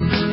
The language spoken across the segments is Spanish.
Hoy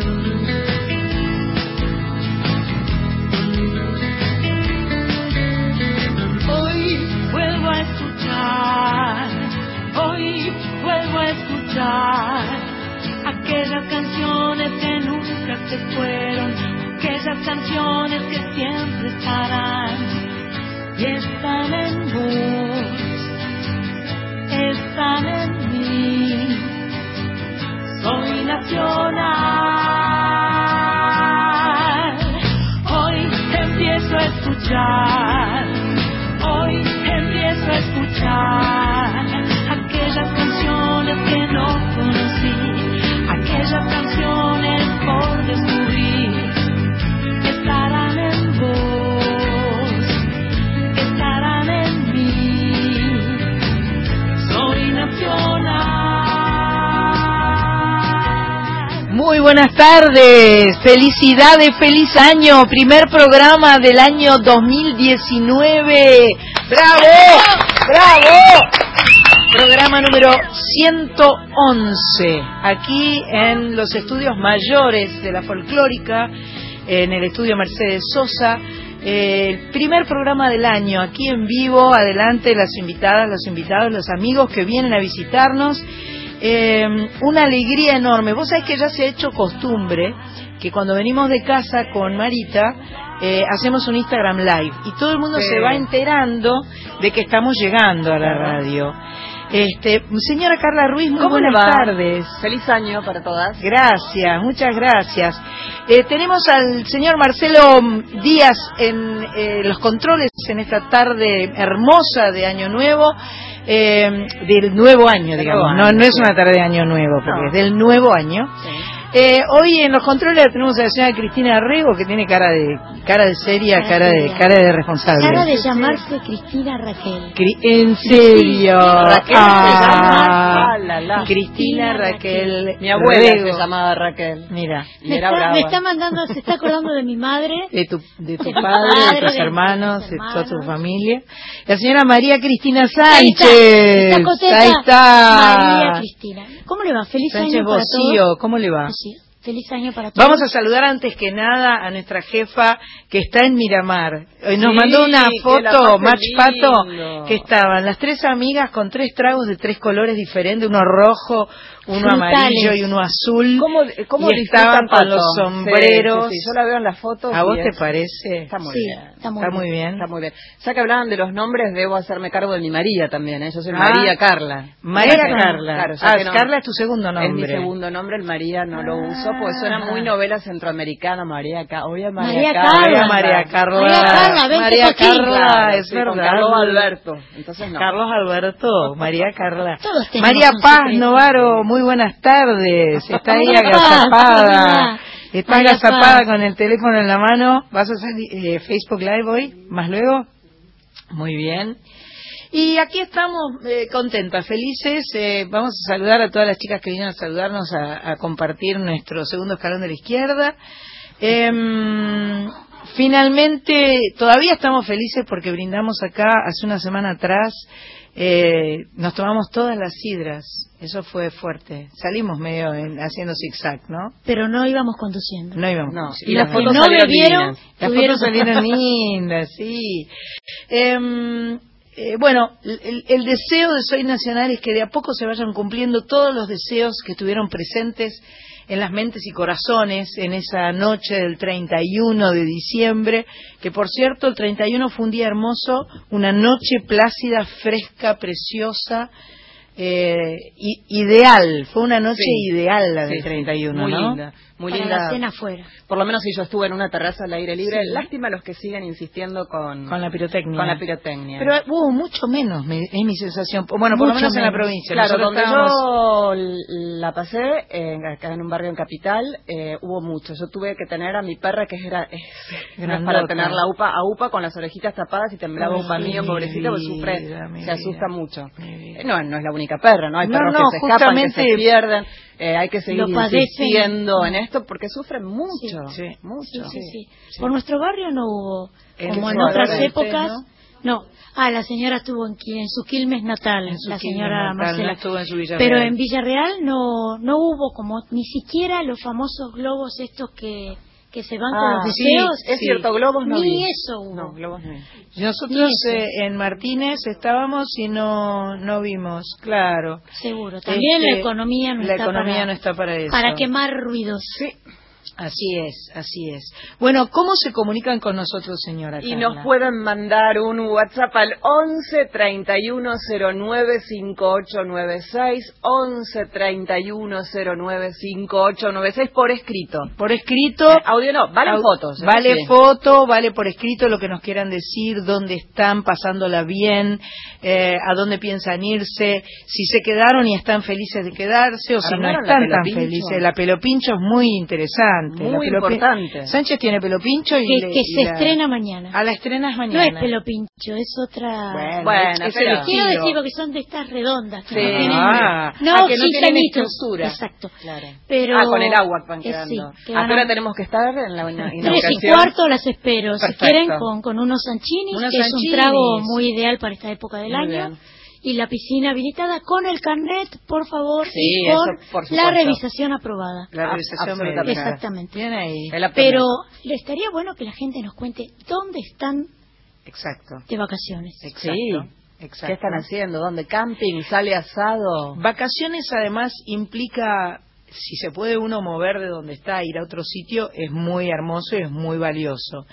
empiezo buenas tardes, felicidades, feliz año, primer programa del año 2019. ¡Bravo! ¡Bravo! Programa número 111, aquí en los estudios mayores de la folclórica, en el estudio Mercedes Sosa. Eh, el primer programa del año, aquí en vivo, adelante las invitadas, los invitados, los amigos que vienen a visitarnos. Eh, una alegría enorme. Vos sabés que ya se ha hecho costumbre que cuando venimos de casa con Marita, eh, hacemos un Instagram Live y todo el mundo Sí. se va enterando de que estamos llegando a la radio. Este, señora Carla Ruiz, muy ¿Cómo le buenas va? tardes. Feliz año para todas. Gracias, muchas gracias. Eh, tenemos al señor Marcelo Díaz en eh, los controles en esta tarde hermosa de Año Nuevo, eh, del nuevo año, digamos. nuevo no, año, no es una tarde de Año Nuevo, porque No. es del nuevo año. Eh, hoy en los controles tenemos a la señora Cristina Arrego, que tiene cara de cara de seria, Cara cara de seria. cara de responsable. Cara de llamarse Cristina Raquel. Cri- en serio. Raquel Ah, se llama. Ah, la, la. Cristina Raquel. Mi abuela Rego. se llamaba Raquel. Mira. Me era está, brava. me está mandando, se está acordando de mi madre. de tu, de tu padre, de tus hermanos, de toda tu familia. La señora María Cristina Ahí está, Sánchez. Ahí está. María Cristina. ¿Cómo le va? Feliz Sánchez año para Bocío, todos. ¿cómo le va? Feliz año para todos. Vamos a saludar antes que nada a nuestra jefa que está en Miramar. Hoy nos Sí, mandó una foto, Match Pato, que estaban las tres amigas con tres tragos de tres colores diferentes, uno rojo, uno Frutales. amarillo y uno azul. ¿Cómo, cómo y estaban disfrutan con los sombreros. Sí, sí, sí, yo la veo en las fotos. ¿A vos te parece? Está muy Sí, bien. está muy Está bien. muy bien. Está muy bien. Ya que hablaban de los nombres, debo hacerme cargo de mi María también. ¿eh? Yo soy Ah. María Carla. María Carla. Claro, ya ah, no- Carla es tu segundo Es mi nombre. segundo nombre, el María no lo uso, porque suena muy novela centroamericana, María Carla. Oye, María, María Carla. Carla. María Carla. María Carla, María. Carla, es con verdad. Carlos Alberto. Entonces no. Carlos Alberto, María Carla. María Paz. Novaro, muy buenas tardes. Está ahí agazapada. Está agazapada con el teléfono en la mano. ¿Vas a hacer eh, Facebook Live hoy? ¿Más luego? Muy bien. Y aquí estamos eh, contentas, felices. Eh, vamos a saludar a todas las chicas que vinieron a saludarnos, a, a compartir nuestro segundo escalón de la izquierda. Em, finalmente, todavía estamos felices porque brindamos acá hace una semana atrás. eh, nos tomamos todas las sidras. Eso fue fuerte. Salimos medio en- haciendo zigzag, ¿no? Pero no íbamos conduciendo. No íbamos. No, y las fotos no salieron bebieron, las fotos salieron lindas, sí. Em, eh, bueno, el, el deseo de Soy Nacional es que de a poco se vayan cumpliendo todos los deseos que estuvieron presentes en las mentes y corazones en esa noche del 31 de diciembre, que por cierto el 31 fue un día hermoso, una noche plácida, fresca, preciosa, eh, ideal, fue una noche Sí. ideal la del sí, 31, muy ¿no? linda, muy para linda. la cena afuera. Por lo menos si yo estuve en una terraza al aire libre, Sí. lástima los que siguen insistiendo con, Con la pirotecnia. con la pirotecnia. Pero hubo mucho menos, me- es mi sensación. Bueno, por lo menos en la provincia. Claro, Nosotros donde estábamos- yo la pasé, en- acá en un barrio en Capital, eh, hubo mucho. Yo tuve que tener a mi perra, que era, es para tener la upa, a upa con las orejitas tapadas y temblaba upa mío, mi pobrecita, porque sufre, se vida, asusta mucho. Eh, No, no es la única perra, ¿no? Hay No, perros no, que se escapan, que se justamente- pierden. Eh, hay que seguir insistiendo en esto porque sufren mucho, Sí. mucho. Sí. Por nuestro barrio no hubo, En como en otras épocas, ¿no? No, ah, la señora estuvo en, en su Quilmes natal, En su la señora natal, Marcela. no estuvo en su. Pero en Villarreal no, no hubo como ni siquiera los famosos globos estos que, que se van con Ah, los sí, deseos. es cierto, globos no Ni vi. eso hubo. No, globos no vi. Nosotros eh, en Martínez estábamos y no no vimos, claro. Seguro. También Este, la economía no la está economía para, no está para eso. para quemar ruidos. Sí, así es, así es. Bueno, ¿cómo se comunican con nosotros, señora? Y Carla? nos pueden mandar un WhatsApp al 11 31 09 5896, 11 31 09 5896 por escrito. por escrito. Eh, audio no, valen Au- fotos. ¿eh? Vale Sí. foto, vale por escrito lo que nos quieran decir, dónde están pasándola bien, eh, a dónde piensan irse, si se quedaron y están felices de quedarse o si no ¿Armaron la están tan felices. La pelopincho es muy interesante. La Muy importante. Sánchez tiene pelopincho y Que, le- que y se la- estrena mañana. A la estrenas No mañana. es pelo pincho, es otra. Bueno, Bueno, es- es pero- Quiero decir porque son de estas redondas. Que Sí. no tienen, Ah, no, ah, que no sin tienen estructura. Exacto. Claro. Pero, ah, con el agua van eh, quedando. sí, que ¿A van qué hora a- tenemos que estar en la Tres y cuarto las espero. Si Perfecto. quieren, con, con unos sanchinis, Unos que es sanchinis. un trago muy ideal para esta época del Muy año. bien. Y la piscina habilitada con el carnet, por favor, Sí, y eso, por la revisación aprobada. La realización absolutamente. médica. Exactamente. Bien ahí. Pero le estaría bueno que la gente nos cuente dónde están Exacto. de vacaciones. Exacto. Sí. exacto. ¿Qué están haciendo? ¿Dónde? ¿Camping? ¿Sale asado? Vacaciones además implica, si se puede uno mover de donde está, ir a otro sitio, es muy hermoso y es muy valioso.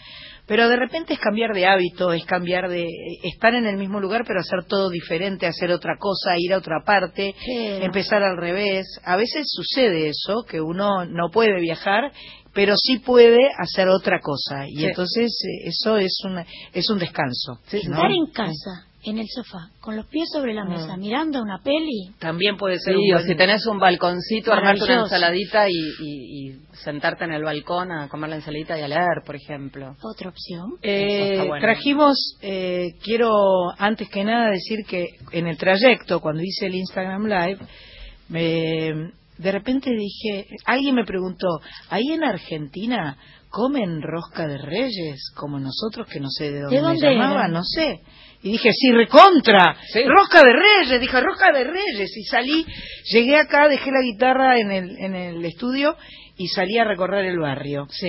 Pero de repente es cambiar de hábito, es cambiar de estar en el mismo lugar pero hacer todo diferente, hacer otra cosa, ir a otra parte, empezar al revés. A veces sucede eso, que uno no puede viajar, pero sí puede hacer otra cosa. Y Sí. entonces eh, eso es, una, es un descanso. ¿no? Estar en casa, en el sofá, con los pies sobre la mesa, Mm. mirando una peli, También puede ser Sí, un o si tenés un balconcito, armarte una ensaladita y, y- y sentarte en el balcón a comer la ensaladita y a leer, por ejemplo. otra opción. Eh, Eso está bueno. Trajimos, eh, quiero antes que nada decir que en el trayecto, cuando hice el Instagram Live, me- de repente dije, alguien me preguntó, ¿ahí en Argentina comen rosca de reyes como nosotros, que no sé de dónde, me dónde llamaban, no sé? Y dije, sí, recontra, Sí. rosca de reyes, dije, rosca de reyes, y salí, llegué acá, dejé la guitarra en el, en el estudio y salí a recorrer el barrio. Sí.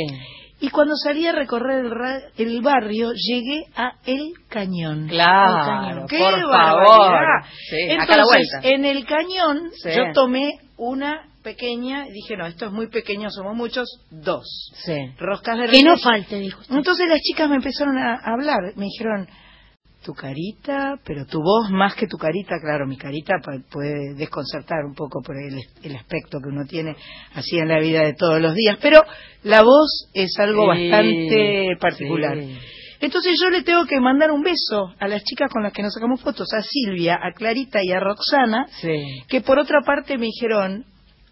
Y cuando salí a recorrer el, ra- el barrio, llegué a El Cañón. Claro, ¡Qué por barbaridad! favor. Sí, Entonces, acá a la vuelta. en El Cañón, Sí. yo tomé una pequeña, dije, no, esto es muy pequeño, somos muchos, dos. Sí. Roscas de Que no reyes. falte, dijo usted. Entonces las chicas me empezaron a hablar, me dijeron, tu carita, pero tu voz más que tu carita, claro, mi carita pu- puede desconcertar un poco por el, el aspecto que uno tiene así en la vida de todos los días, pero la voz es algo Sí, bastante particular. sí. Entonces yo le tengo que mandar un beso a las chicas con las que nos sacamos fotos, a Silvia, a Clarita y a Roxana, Sí. que por otra parte me dijeron,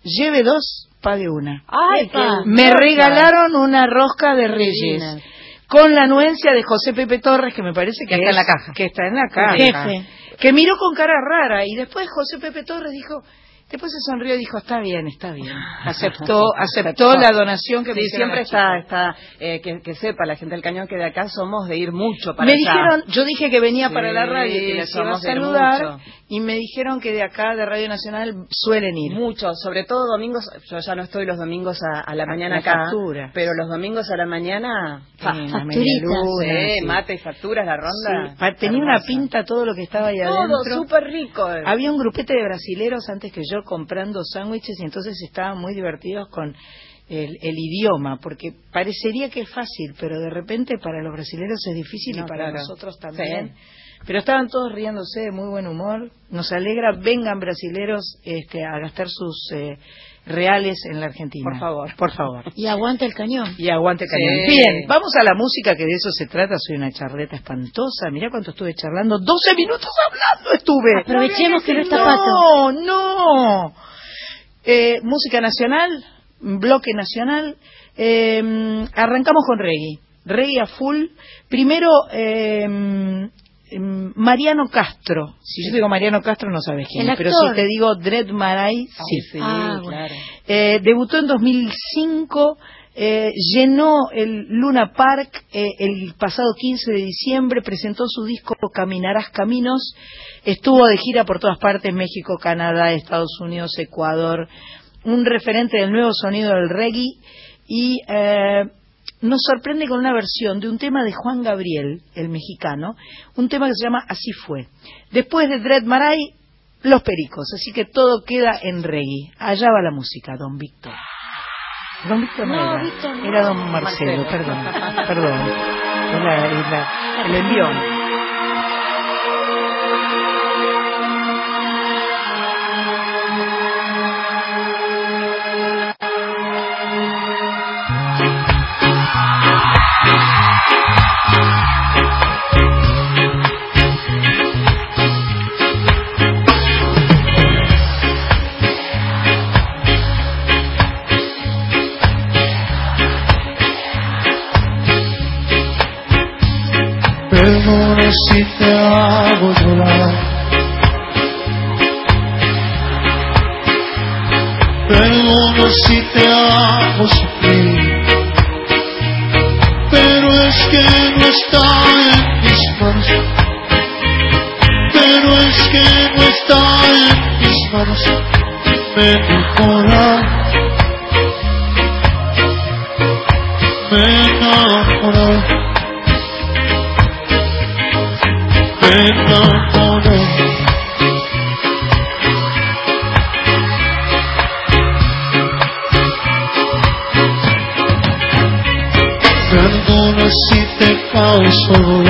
lleve dos, pague una. Ay, Me regalaron una rosca de reyes. Con la anuencia de José Pepe Torres, que me parece que, Que está en la caja. Que está en la caja. Jefe. Que miró con cara rara y después José Pepe Torres dijo, después se sonrió y dijo, está bien, está bien. Aceptó, aceptó la donación que me Sí, siempre está, está eh, que, que sepa la gente del cañón que de acá somos de ir mucho para Me allá. dijeron, yo dije que venía Sí, para la radio, que les iba a saludar, mucho. Y me dijeron que de acá, de Radio Nacional, suelen ir. Mucho, sobre todo domingos, yo ya no estoy los domingos a, a la mañana la acá, factura. pero los domingos a la mañana, fa, facturitas. sí, sí. mate y facturas, la ronda. Sí, tenía una pinta todo lo que estaba ahí Todo adentro. súper rico. Había un grupete de brasileros antes que yo comprando sándwiches y entonces estaban muy divertidos con el, el idioma, porque parecería que es fácil, pero de repente para los brasileros es difícil No, y para claro. nosotros también. Sí. Pero estaban todos riéndose de muy buen humor. Nos alegra, vengan brasileros este, a gastar sus eh, reales en la Argentina. Por favor. Por favor. Y aguanta el cañón. Y aguante cañón. Sí. Bien, vamos a la música, que de eso se trata. Soy una charleta espantosa. Mirá cuánto estuve charlando. 12 minutos hablando estuve. Aprovechemos que no está No, no. Eh, música nacional, bloque nacional. Eh, arrancamos con reggae. Reggae a full. Primero, eh, Mariano Castro. Si yo digo Mariano Castro, no sabes quién es. Pero si te digo Dread Marai, sí. sí, Ah, claro. Eh, debutó en 2005 eh, llenó el Luna Park eh, el pasado 15 de diciembre, presentó su disco Caminarás Caminos, estuvo de gira por todas partes, México, Canadá, Estados Unidos, Ecuador, un referente del nuevo sonido del reggae y eh, nos sorprende con una versión de un tema de Juan Gabriel, el mexicano, un tema que se llama Así fue. Después de Dread Maray, Los Pericos, así que todo queda en reggae. Allá va la música, don Víctor. Don Víctor no, No, era, Víctor no. era don Marcelo, Marcelo. perdón, perdón. Era- era- el envión. Perdona si te hago llorar. Perdona si te hago sufrir. Pero es que no está en mis manos. Pero es que no está en mis manos. Mejorar. Oh.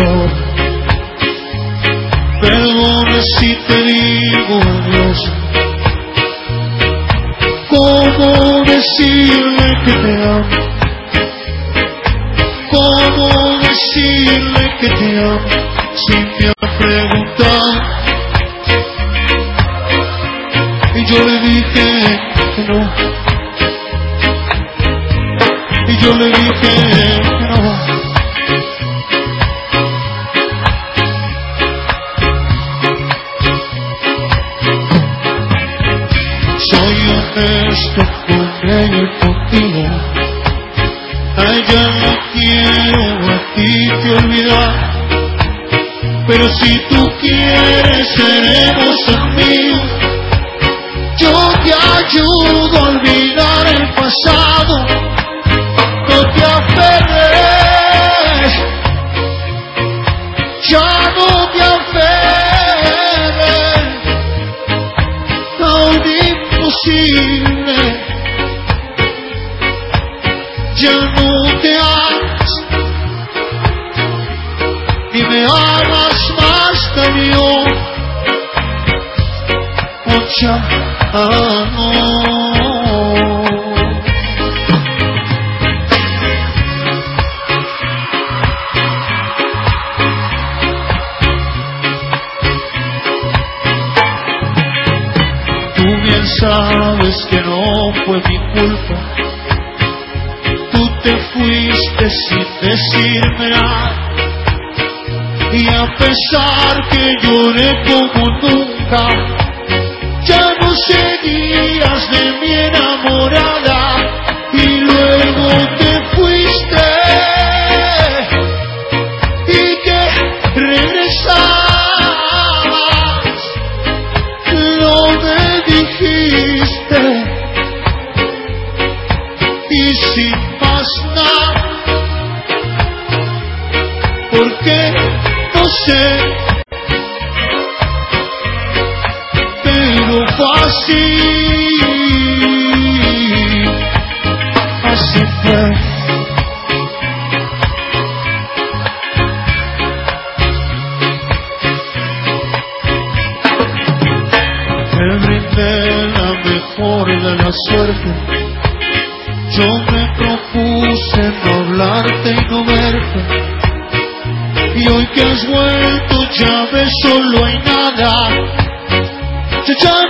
Nada.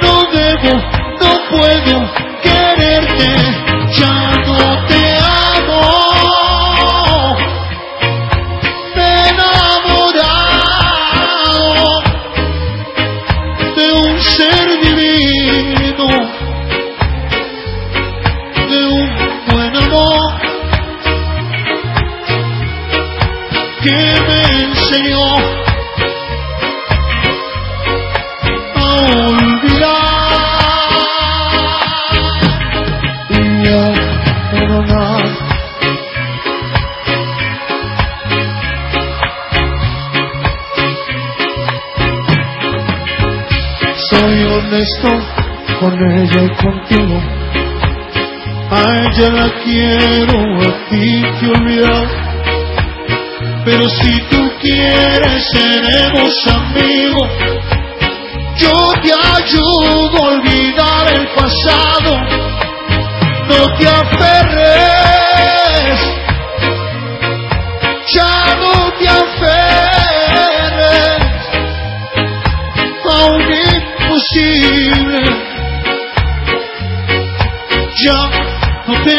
ya la quiero a ti que olvidar. Pero si tú quieres seremos amigos. Yo te ayudo a olvidar el pasado. No te aferres. They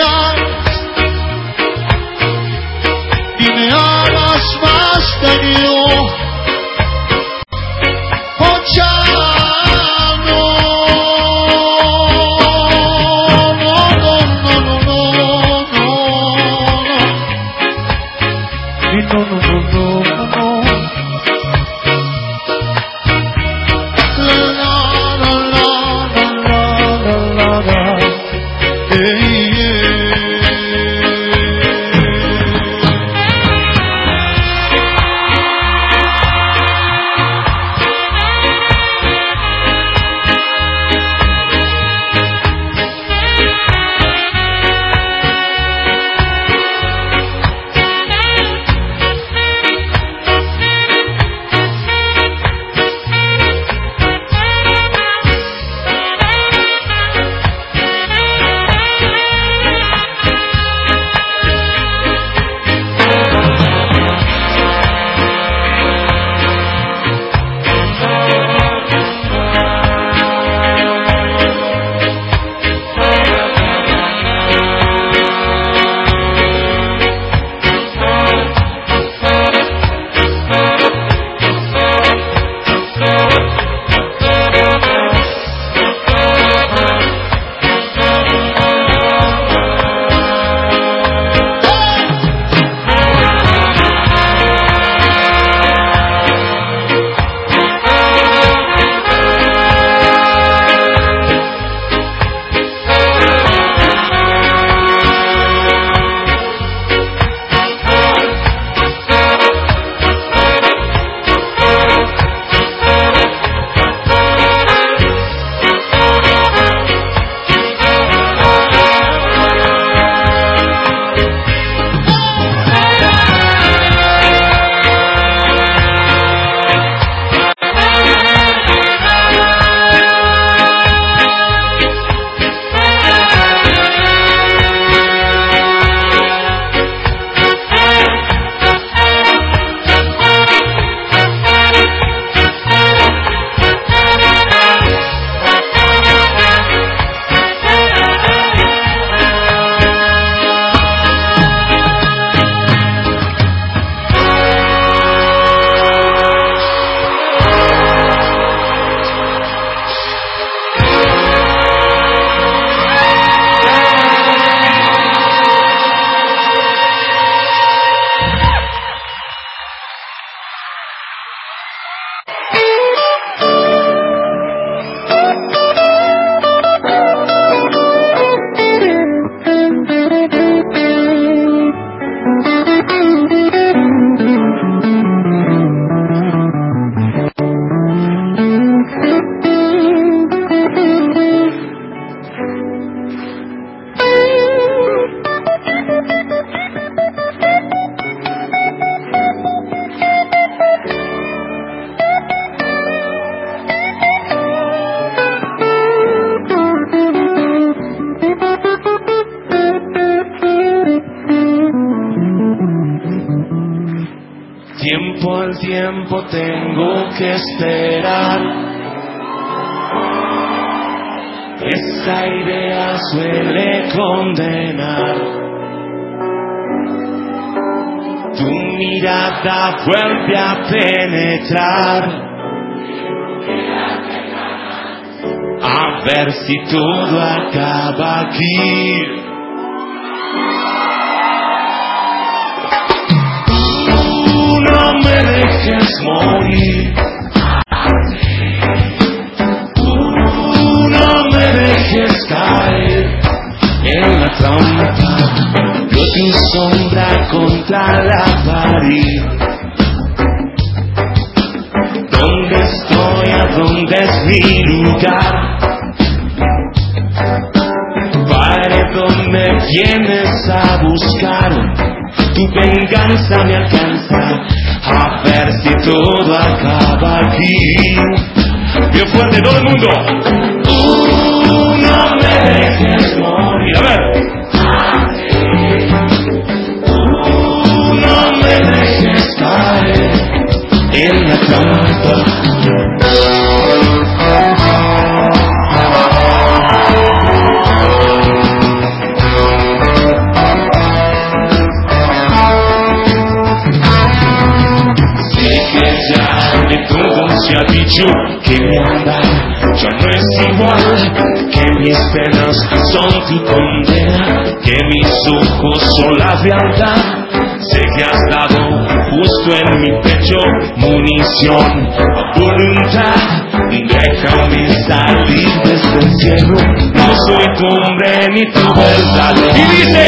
encierro, no soy tu hombre ni tu verdad. Y dice,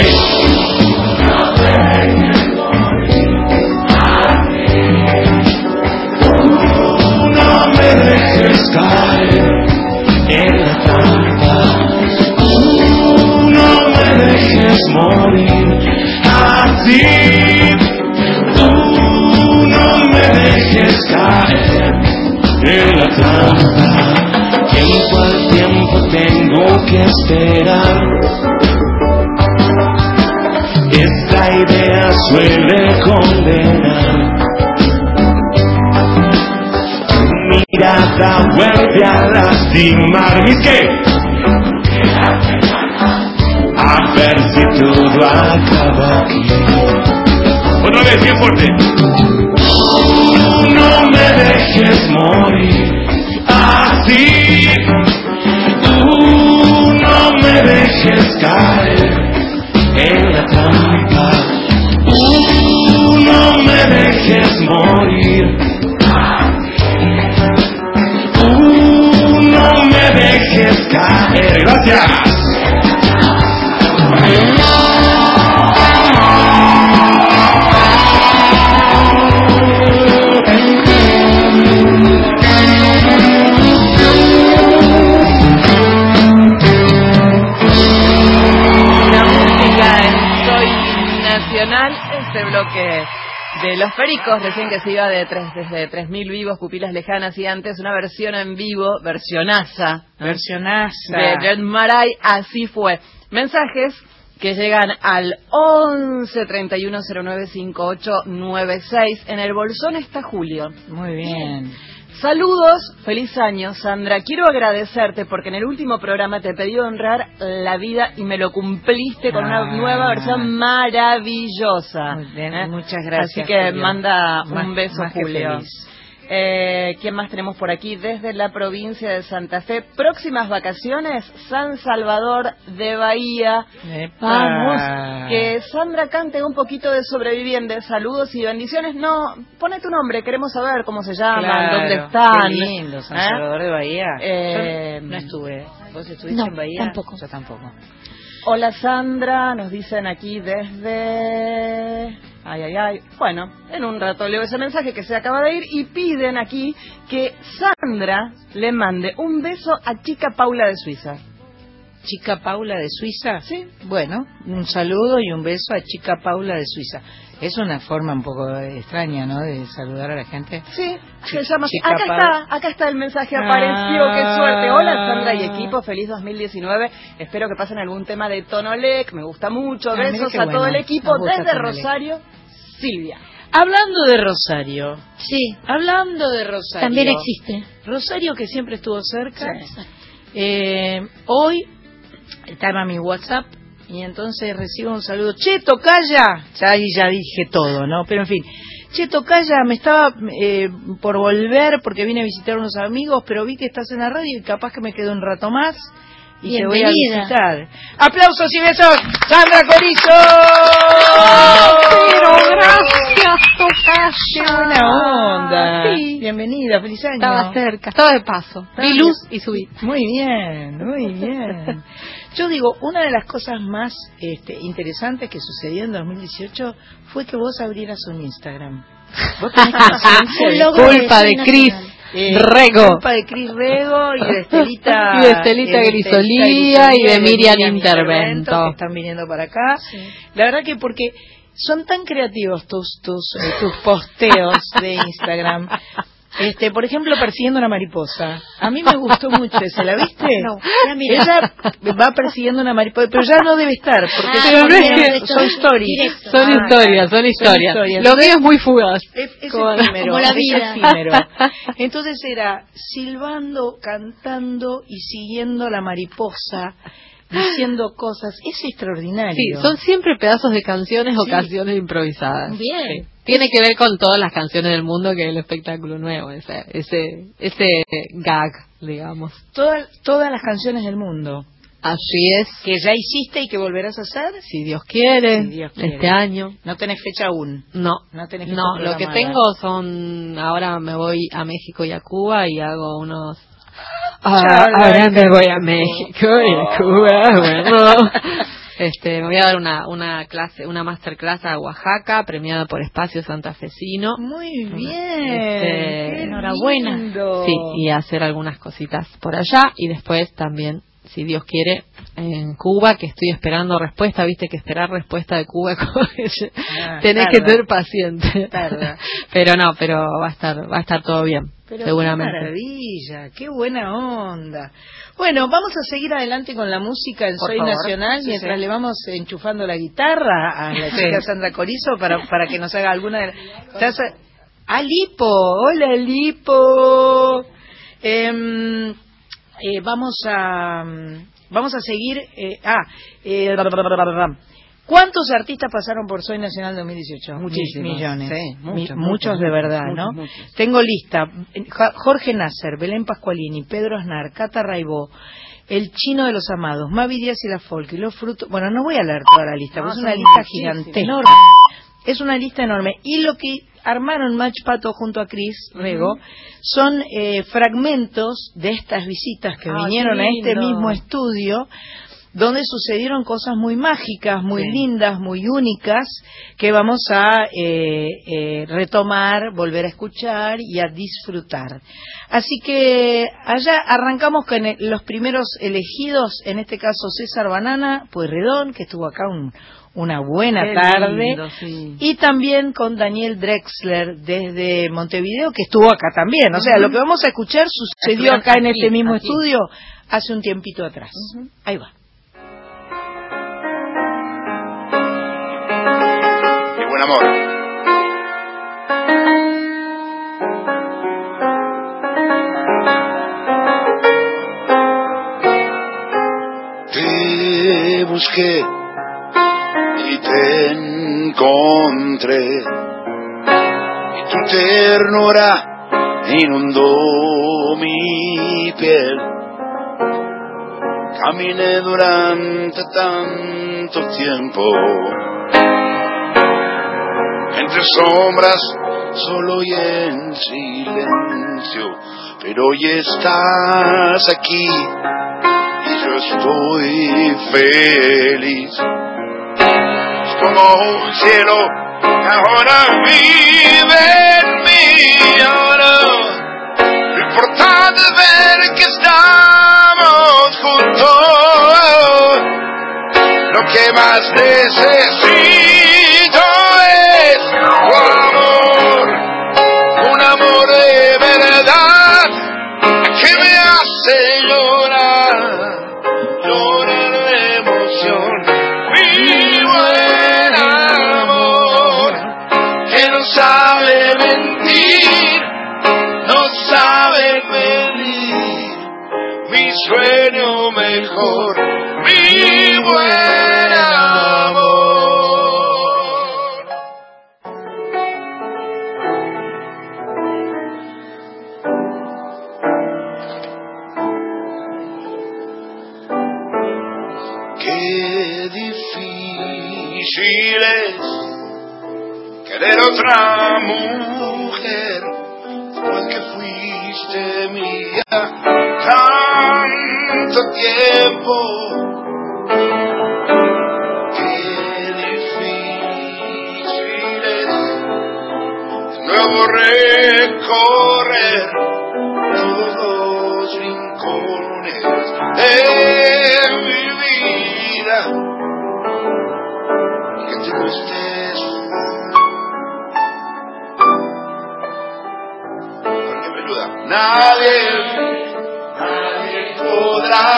esperar. Esta idea suele condenar. mirada vuelve a lastimar mis a ver si todo acaba aquí otra vez bien fuerte no me dejes morir así dejes caer en la trampa no me dejes morir no me dejes caer. Gracias. De Los Pericos, recién que se iba de tres, desde 3.000 vivos, pupilas lejanas y antes, una versión en vivo, versionaza, ¿no? Versionaza. de Red Maray, así fue. Mensajes que llegan al 11 31 09 58 96. En el bolsón está Julio. Muy bien. Saludos, feliz año, Sandra. Quiero agradecerte porque en el último programa te pedí honrar la vida y me lo cumpliste con Ah. una nueva versión maravillosa. Muy bien, ¿Eh? muchas gracias, Así que Julio. manda Más- un beso, más que Julio. feliz. Eh, ¿Quién más tenemos por aquí? Desde la provincia de Santa Fe. Próximas vacaciones, San Salvador de Bahía. Epa. Vamos, que Sandra cante un poquito de sobreviviente. Saludos y bendiciones. No, pone tu nombre, queremos saber cómo se llaman, Claro, dónde están. Qué lindo, San ¿Eh? Salvador de Bahía. Eh, Yo no estuve. ¿Vos estuviste no, en Bahía? tampoco. Yo tampoco. Hola Sandra, nos dicen aquí desde... Ay, ay, ay. Bueno, en un rato leo ese mensaje que se acaba de ir y piden aquí que Sandra le mande un beso a chica Paula de Suiza. Chica Paula de Suiza. Sí. Bueno, un saludo y un beso a Chica Paula de Suiza. Es una forma un poco extraña, ¿no? De saludar a la gente. Sí, se llama así. chica Acá Paula. está, acá está el mensaje, Ah. apareció, qué suerte. Hola Sandra y equipo, feliz 2019. Espero que pasen algún tema de Tonolec, me gusta mucho. Ah, Besos a bueno. todo el equipo desde. Rosario, Silvia. Hablando de Rosario, Sí, hablando de Rosario. también existe. Rosario que siempre estuvo cerca. Sí. Eh, hoy estaba mi WhatsApp y entonces recibo un saludo. Che, Tocaya. Ya ahí ya dije todo, ¿no? Pero en fin. Che, Tocaya, me estaba eh, por volver porque vine a visitar unos amigos, pero vi que estás en la radio y capaz que me quedo un rato más y te voy a Bienvenida. visitar. ¡Aplausos y besos! ¡Sandra Corizo! Pero gracias. ¡Qué buena onda! bienvenida, feliz año. Estaba cerca, estaba de paso. Vi luz y subí. Muy bien, muy bien. Yo digo, una de las cosas más este, interesantes que sucedió en 2018 fue que vos abrieras un Instagram. Vos tenés logro Culpa de Cris. Eh, Rego. Culpa de Cris Rego y de Estelita, Y de Estelita eh, Grisolía y de Miriam Intervento. que están viniendo para acá. La verdad que porque son tan creativos tus tus eh, tus posteos de Instagram. Este, por ejemplo, persiguiendo una mariposa. A mí me gustó mucho ese, ¿la viste? No, la miré. Ella va persiguiendo una mariposa, pero ya no debe estar, porque Ah, son, no es que- son stories. Directo. Son Ah, historias, son historias. historias. Lo mío es muy fugaz. Es, es Como- efímero, como la es vida. efímero. Entonces era silbando, cantando y siguiendo la mariposa, diciendo cosas. Es extraordinario. Sí, son siempre pedazos de canciones o Sí. canciones improvisadas. Bien. Sí. Tiene que ver con todas las canciones del mundo que es el espectáculo nuevo, ese, ese, ese gag, digamos. Toda- todas las canciones del mundo Así es, que ya hiciste y que volverás a hacer. si Dios quiere, Si Dios quiere. este año. No tenés fecha aún. No, No tenés fecha no, lo que tengo son, ahora me voy a México y a Cuba y hago unos... Ah, ahora me voy a México y a Cuba, bueno. Este, me voy a dar una, una clase, una masterclass a Oaxaca, premiada por Espacio Santafesino. Muy bien. Este, enhorabuena. lindo. Sí, y hacer algunas cositas por allá y después también, si Dios quiere, en Cuba, que estoy esperando respuesta, viste que esperar respuesta de Cuba, Ah, tenés que ser paciente. Tarda. Pero no, pero va a estar, va a estar todo bien, Pero seguramente. Qué maravilla, qué buena onda. Bueno, vamos a seguir adelante con la música en Por Soy favor. Nacional Sí, mientras sí. le vamos enchufando la guitarra a la chica Sandra Corizo para, para que nos haga alguna de las... ¡Ah, Lipo! ¡Hola, Lipo! Em, eh, vamos a... Vamos a seguir... eh, ah, eh, ¿Cuántos artistas pasaron por Soy Nacional 2018? Muchísimos. Millones. Sí, muchos, muchos, muchos, de verdad, muchos, ¿no? muchos. Tengo lista. Ja- Jorge Nasser, Belén Pascualini, Pedro Aznar, Cata Raibó, El Chino de los Amados, Mavi Díaz y la Folk y los frutos. Bueno, no voy a leer toda la lista, No, porque es una lista gigantesca. Enorme. Es una lista enorme. Y lo que armaron Match Pato junto a Chris Rego son eh, fragmentos de estas visitas que Ah, vinieron a este mismo estudio donde sucedieron cosas muy mágicas, muy Sí. lindas, muy únicas, que vamos a eh, eh, retomar, volver a escuchar y a disfrutar. Así que allá arrancamos con los primeros elegidos, en este caso César Banana, Pueyrredón, que estuvo acá un- una buena Qué tarde, lindo, sí. y también con Daniel Drexler desde Montevideo, que estuvo acá también. O sea, lo que vamos a escuchar sucedió acá en este mismo aquí. estudio hace un tiempito atrás. Ahí va. Amor. Te busqué y te encontré y tu ternura inundó mi piel. Caminé durante tanto tiempo entre sombras, solo y en silencio, pero hoy estás aquí y yo estoy feliz. Es como un cielo, ahora vive en mí, ahora. Lo importante es ver que estamos juntos. Lo que más necesito mejor, mi buen amor. Qué difícil es querer otra mujer fuiste mía tanto tiempo. Qué difícil es de nuevo recorrer todos los rincones Nadie, nadie podrá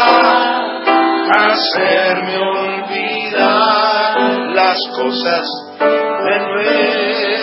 hacerme olvidar las cosas de nuestro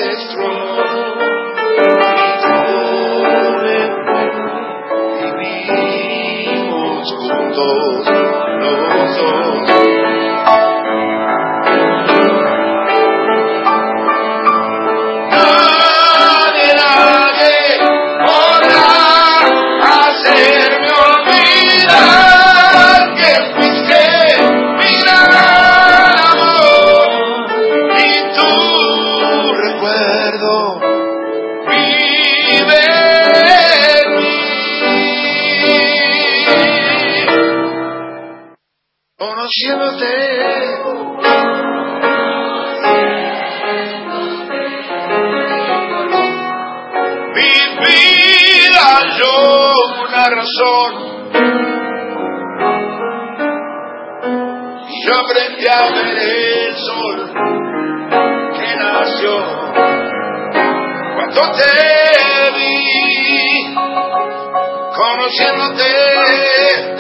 yo aprendí a ver el sol que nació cuando te vi conociéndote.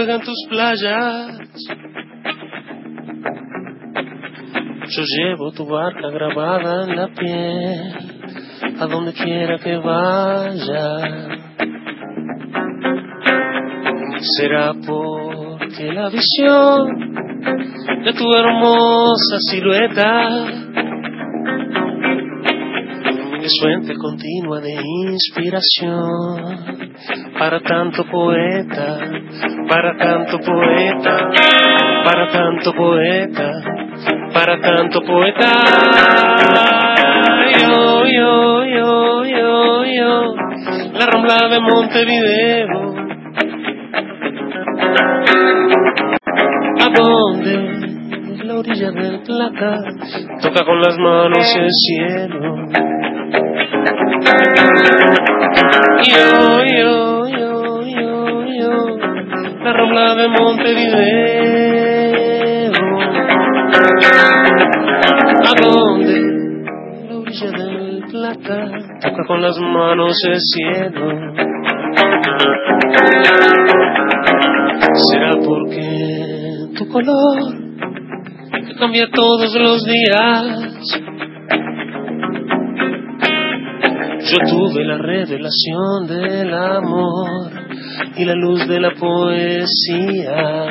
Aún juega en tus playas. Yo llevo tu barca grabada en la piel, a donde quiera que vaya. Será porque la visión de tu hermosa silueta es fuente continua de inspiración para tanto poeta, para tanto poeta, para tanto poeta, para tanto poeta. Yo, yo, yo, yo, yo, la rambla de Montevideo. ¿A dónde? La orilla del Plata, toca con las manos el cielo. Yo, yo, yo, yo, yo, la rambla de Montevideo. ¿A dónde? La orilla del Plata, toca con las manos el cielo. Será porque tu color que cambia todos los días. Yo tuve la revelación del amor y la luz de la poesía.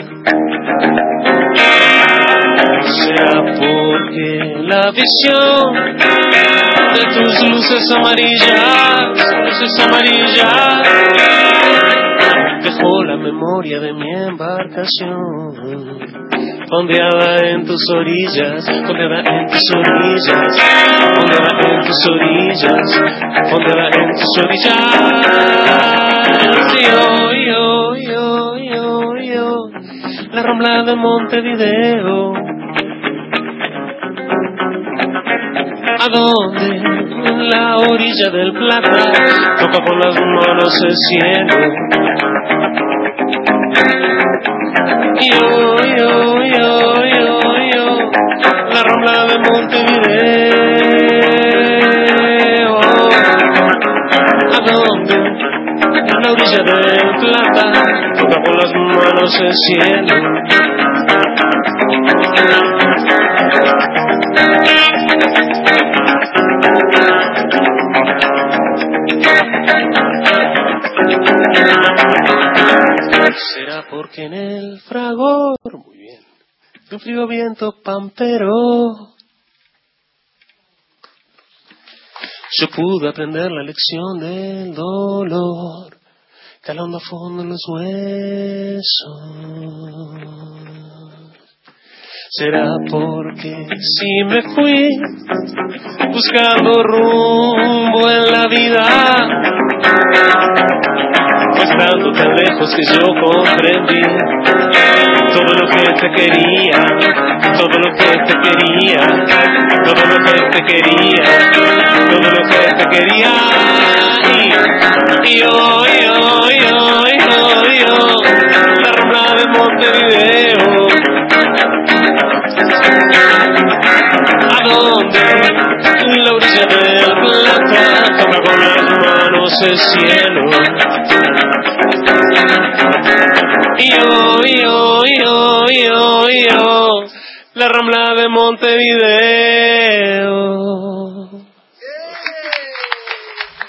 Será porque la visión de tus luces amarillas, luces amarillas, dejó la memoria de mi embarcación. Ondeaba en tus orillas, ondeaba en tus orillas, ondeaba en tus orillas, ondeaba en tus orillas. Yo, yo, yo, yo, yo, la rambla de Montevideo. ¿A dónde? En la orilla del plata, toca con las manos el cielo. Yo, yo, yo, yo, yo, la rambla de Montevideo. ¿A dónde? En la orilla del plata, toca con las manos el cielo. Un frío viento pampero, yo pude aprender la lección del dolor, calando a fondo en los huesos. Será porque si me fui buscando rumbo en la vida, estando tan lejos que yo comprendí todo lo que te quería, todo lo que te quería, todo lo que te quería, todo lo que te quería. Y yo, yo, yo, yo, la rambla de Montevideo. ¿A dónde? La orilla del plata, toca con las manos el cielo. Yo, yo, la rambla de Montevideo.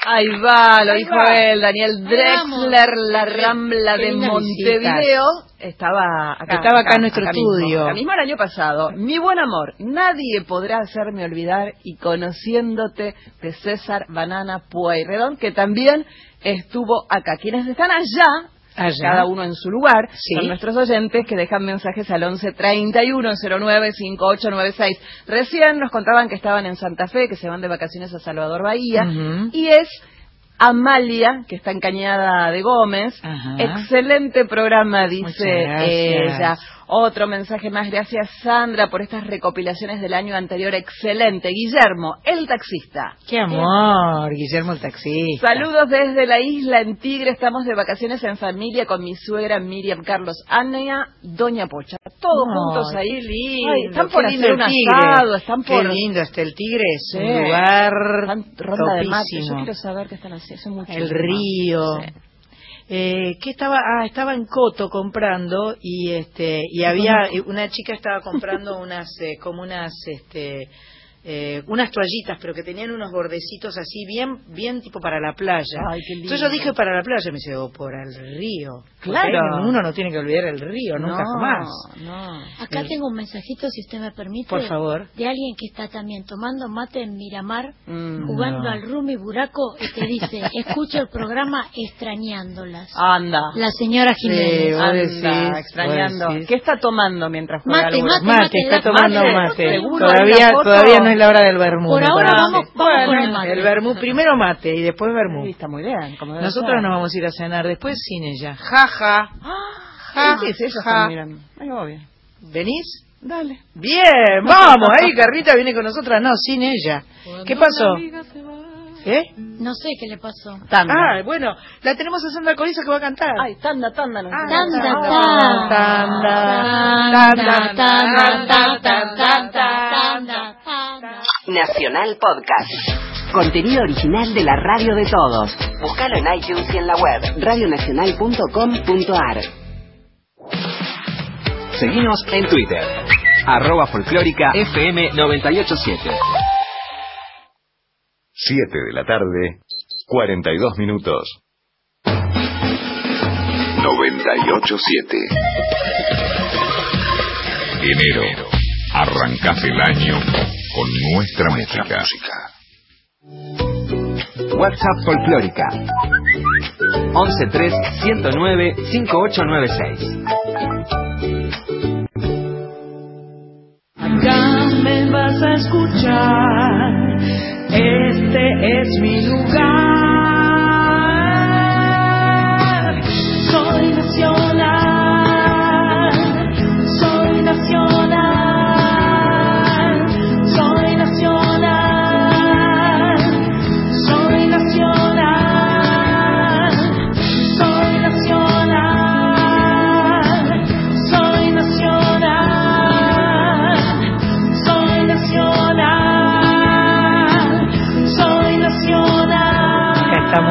Ahí va, lo dijo él, Daniel Drexler, la Rambla de Montevideo. Estaba acá, Estaba acá en nuestro mismo, estudio. acá mismo el año pasado. Mi buen amor, nadie podrá hacerme olvidar y conociéndote de César Banana Pueyrredón, que también estuvo acá. Quienes están allá, Allá. cada uno en su lugar, Sí. son nuestros oyentes que dejan mensajes al 11 31 09 5896. Recién nos contaban que estaban en Santa Fe, que se van de vacaciones a Salvador Bahía, y es Amalia, que está en Cañada de Gómez. Ajá. Excelente programa, dice ella. Otro mensaje más, gracias Sandra por estas recopilaciones del año anterior. Excelente. Guillermo, el taxista. Qué amor, Guillermo el taxista. Saludos desde la isla en Tigre. Estamos de vacaciones en familia con mi suegra Miriam Carlos Ania, Doña Pocha. Todos juntos ahí. Lindo. Ay, están por hacer un Tigre. asado, están por... Qué lindo está el Tigre, es Sí. un lugar ronda de mate. Yo topísimo. quiero saber qué están haciendo. Mucho El río. Sí. Eh, ¿qué estaba? Ah, estaba en Coto comprando y este y había una chica estaba comprando unas eh, como unas este eh, unas toallitas, pero que tenían unos bordecitos así bien bien tipo para la playa. Ay, qué lindo. Entonces yo dije para la playa, me dice, o por el río. Claro. ahí uno no tiene que olvidar el río, nunca no, jamás. No. Acá El- tengo un mensajito, si usted me permite. Por favor. De alguien que está también tomando mate en Miramar, Mm. jugando No. al Rumi Buraco, y te dice, escucho el programa extrañándolas. Anda. La señora Jiménez. vos Anda, decís, extrañando. ¿Qué está tomando mientras juega Mate, al mate? Mate, está tomando mate, mate. Todavía, todavía no es la hora del vermú. Por ahora vamos, con el mate. El vermú, primero mate y después vermú. Sí, está muy bien. como Nosotros ser. nos vamos a ir a cenar después cine ya. Ja, ja. Ah, ¿Qué es eso? ja. Mirando. Ay, obvio. ¿Venís? Dale. Bien, vamos. Ahí Carlita viene con nosotras. No, sin ella. ¿Qué pasó? ¿Eh? No sé qué le pasó. Tanda. Ah, bueno, la tenemos a Sandra Corizo que va a cantar. Ay, tanda, tanda. Ah, dice. Tanda, tanda, tanda, tanda, tanda, tanda, tanda, tanda, tanda, tanda. Nacional Podcast. Contenido original de la radio de todos. Búscalo en iTunes y en la web radionacional.com.ar. Seguinos en Twitter. Arroba folclórica FM 987. 7 de la tarde, 42 minutos. 987. Enero. Arrancás el año con nuestra música. WhatsApp folclórica 113 109 5896. Acá me vas a escuchar, este es mi lugar.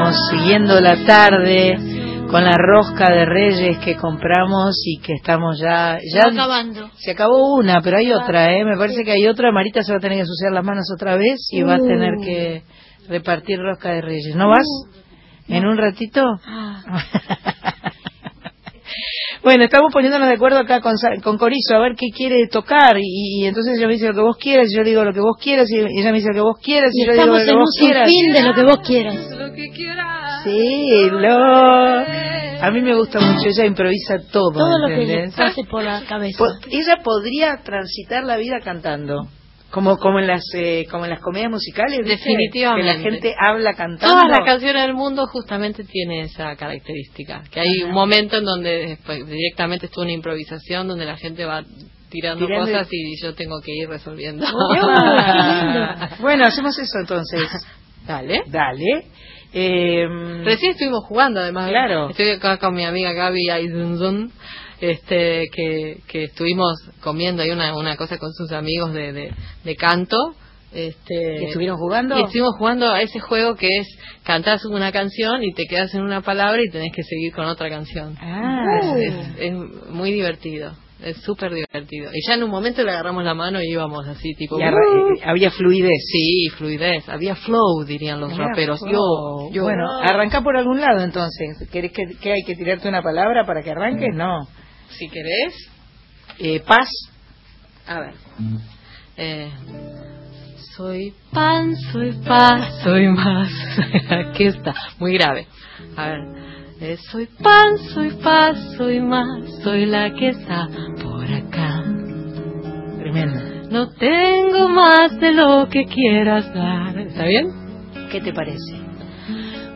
Estamos siguiendo la tarde con la rosca de reyes que compramos y que estamos ya... ya Va acabando. Se acabó una, pero hay otra, ¿eh? Me parece que hay otra. Marita se va a tener que ensuciar las manos otra vez y va a tener Uh. que repartir rosca de reyes. ¿No vas? ¿En un ratito? Bueno, estamos poniéndonos de acuerdo acá con, con Corizo a ver qué quiere tocar y, y entonces ella me dice lo que vos quieras y yo digo lo que vos quieras y ella me dice lo que vos quieras y, y yo digo estamos lo que en un vos quieras. sinfín de lo que vos quieras. Sí, lo... A mí me gusta mucho, ella improvisa todo, Todo lo que le ¿entendés? pase por la cabeza. Ella podría transitar la vida cantando. Como, como en las eh, como en las comedias musicales ¿viste? Definitivamente. que la gente habla cantando Todas las canciones del mundo justamente tienen esa característica, que hay un momento en donde después directamente es una improvisación donde la gente va tirando, Tirando y- cosas y yo tengo que ir resolviendo. bueno hacemos eso entonces Dale. dale eh, Recién estuvimos jugando, además. Claro. Estoy acá con mi amiga Gaby Aizunzun, este, que, que estuvimos comiendo ahí una, una cosa con sus amigos de, de, de canto. Este, ¿Y estuvieron jugando? Y estuvimos jugando a ese juego que es cantás una canción y te quedas en una palabra y tenés que seguir con otra canción. Ah, es, es- es muy divertido. Es súper divertido. Y ya en un momento le agarramos la mano y íbamos así, tipo... "Uh". eh, había fluidez Sí, fluidez. Había flow, dirían los raperos. Yo, yo. bueno arranca por algún lado entonces ¿querés que, que hay que tirarte una palabra para que arranques? no Si querés. eh, paz A ver. Eh, soy pan, soy paz, soy más. Aquí está, muy grave. A ver. Eh, soy pan, soy paz, soy más, soy la que está por acá. tremendo No tengo más de lo que quieras dar. ¿Está bien? ¿qué te parece?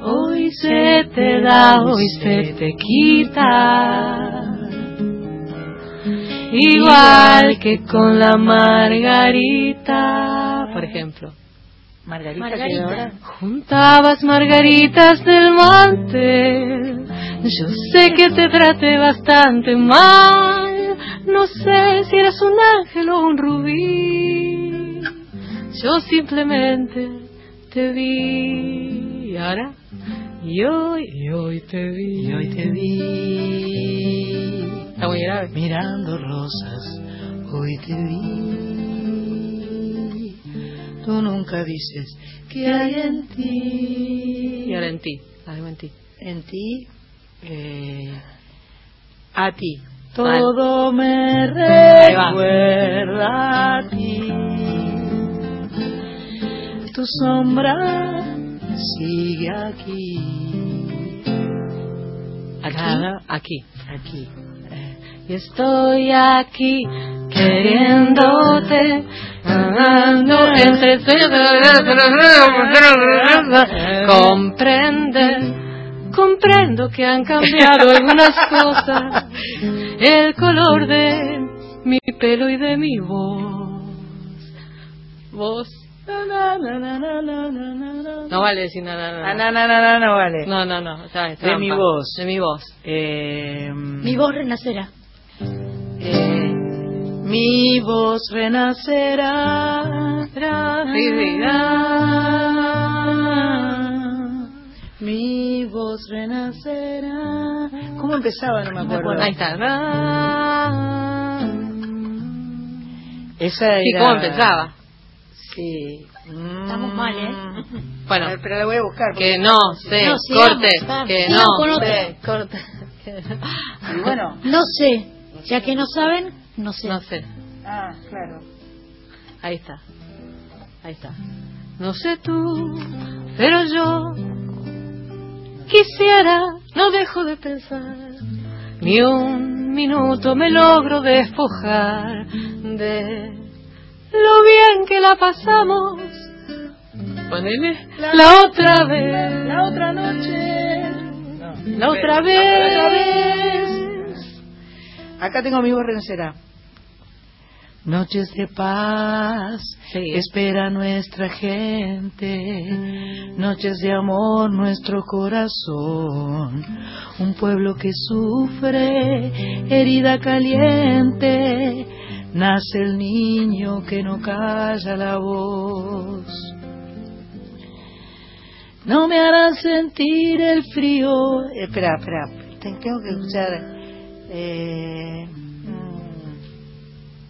Hoy se te da, hoy se te quita. Igual que con la margarita, por ejemplo. Margarita, Margarita. Juntabas margaritas del mantel. Yo sé que te traté bastante mal. No sé si eres un ángel o un rubí. Yo simplemente te vi. ¿Y ahora? Y hoy, y hoy te vi. y hoy te vi Está muy grave. mirando rosas, hoy te vi. Tú nunca dices que hay en ti. Y ahora en ti. Dejo en ti. En ti, eh, a ti. Todo me Ahí va. recuerda a ti. Tu sombra sigue aquí. Aquí. Cada- Aquí. Aquí. Y estoy aquí queriéndote, nadando entre sueños. Comprende, comprendo que han cambiado algunas cosas, el color de mi pelo y de mi voz. Voz. No vale decir nada. Ah, no, no, no, no, no vale. No, no, no. o sea, es De mi voz. De mi voz. Eh, Mi voz renacerá. Mi voz renacerá. Sí, sí. Mi voz renacerá. ¿Cómo empezaba? No me acuerdo. Ahí está. Esa Sí, era... ¿cómo empezaba? Sí. Estamos mal, ¿eh? Bueno, A ver, pero la voy a buscar. que no sé, No, corte, que no sé, corte. Y bueno. No sé. Ya que no saben, no sé. No sé, Ah, claro. ahí está, ahí está. No sé tú, pero yo quisiera no dejo de pensar, ni un minuto me logro despojar de lo bien que la pasamos. Ponele la, otra vez, la otra noche, la otra vez. Acá tengo mi voz renacerá. Noches de paz, espera nuestra gente, noches de amor nuestro corazón, un pueblo que sufre, herida caliente, nace el niño que no calla la voz. No me harán sentir el frío. Espera, espera, tengo que escuchar. Eh,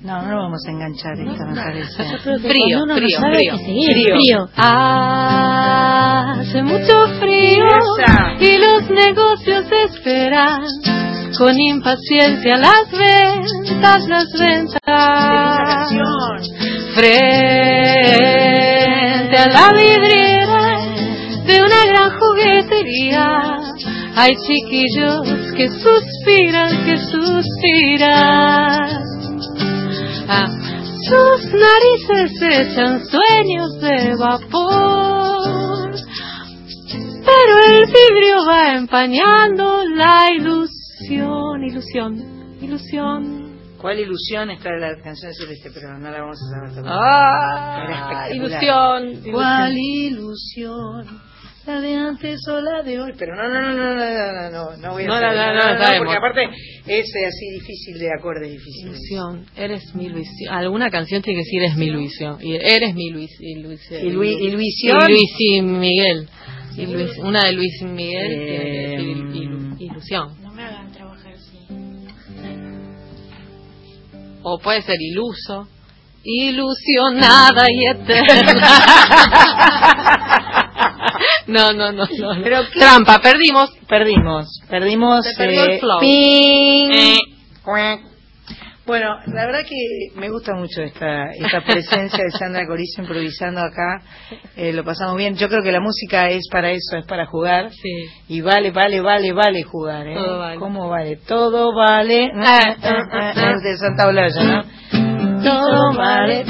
no, no vamos a enganchar esta, me parece. Frío, uno frío, no sabe frío, frío. Hace mucho frío y los negocios esperan con impaciencia las ventas, las ventas. Frente a la vidriera de una gran juguetería hay chiquillos que suspiran, que suspiran. Ah, sus narices echan sueños de vapor, pero el vidrio va empañando la ilusión, ilusión, ilusión. ¿Cuál ilusión está de la canción Celeste? Pero no la vamos a saber. Ah, ilusión, ¿Cuál ilusión? ¿La de antes o la de hoy? Pero no, no, no, no, no, no, no, no voy a No, no, no, no, sabemos. porque aparte es eh, así difícil de acordes difíciles. Ilusión, eres mi Luisión. Alguna canción tiene que decir eres mi Luisión. Y eres mi Luis. Y, Luis, ¿Y Lui- y Luisión? Y Luis y Miguel. Y Luis, una de Luis y Miguel Eh, ilu- ilusión. No me hagan trabajar así. O puede ser iluso. Ilusionada y eterna. no, no, no, no. no. Pero ¿qué? Trampa, perdimos. Perdimos, perdimos. Se perdió el flow. ping. Eh. Bueno, la verdad que me gusta mucho esta, esta presencia de Sandra Corizo improvisando acá. Eh, lo pasamos bien. Yo creo que la música es para eso, es para jugar. Sí. Y vale, vale, vale, vale jugar. ¿eh? Todo vale. ¿Cómo vale? Todo vale. Ah, ah, ah, ah. De Santa Olalla, ¿no? Todo vale.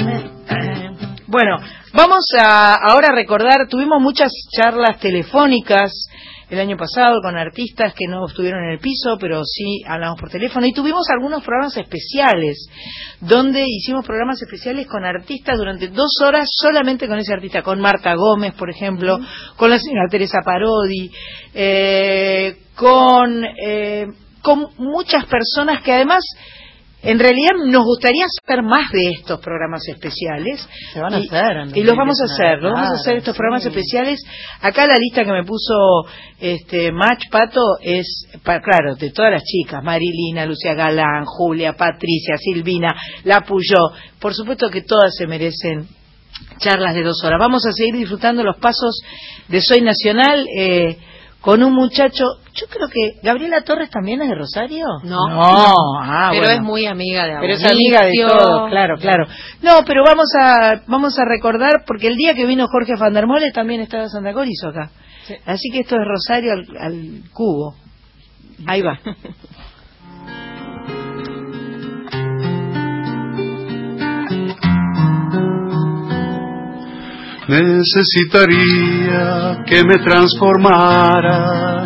Bueno, vamos a ahora a recordar, tuvimos muchas charlas telefónicas el año pasado con artistas que no estuvieron en el piso, pero sí hablamos por teléfono y tuvimos algunos programas especiales, donde hicimos programas especiales con artistas durante dos horas solamente con ese artista, con Marta Gómez, por ejemplo, con la señora Teresa Parodi, eh, con, eh, con muchas personas que además en realidad nos gustaría hacer más de estos programas especiales. Se van a Y- hacer, en Y los vamos a 2019, hacer, los vamos a hacer estos sí. programas especiales. Acá la lista que me puso este Match Pato es, claro, de todas las chicas, Marilina, Lucia Galán, Julia, Patricia, Silvina, La Puyó. Por supuesto que todas se merecen charlas de dos horas. Vamos a seguir disfrutando los pasos de Soy Nacional eh, con un muchacho, yo creo que Gabriela Torres también es de Rosario. No. no, ah, pero bueno. es muy amiga de Pero es amiga de todos, claro, claro. No, pero vamos a vamos a recordar, porque el día que vino Jorge Van der Molle también estaba Santa Corizo acá. Así que esto es Rosario al, al cubo. Ahí va. Necesitaría que me transformara.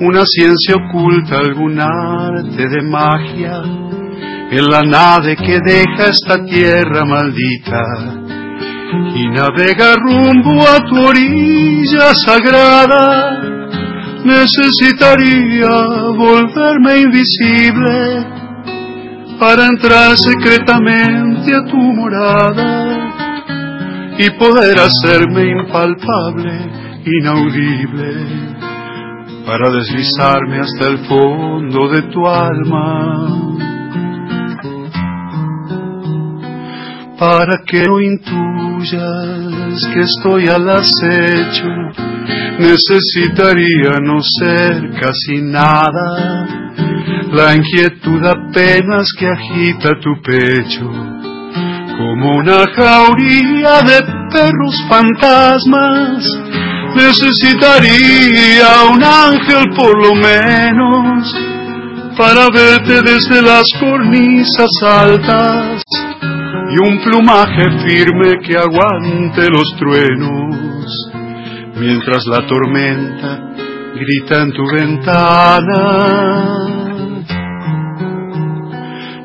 Una ciencia oculta, algún arte de magia. En la nave que deja esta tierra maldita. Y navega rumbo a tu orilla sagrada. Necesitaría volverme invisible para entrar secretamente a tu morada y poder hacerme impalpable, inaudible, para deslizarme hasta el fondo de tu alma, para que no intuyas que estoy al acecho, necesitaría no ser casi nada, la inquietud apenas que agita tu pecho como una jauría de perros fantasmas Necesitaría un ángel por lo menos para verte desde las cornisas altas y un plumaje firme que aguante los truenos mientras la tormenta grita en tu ventana.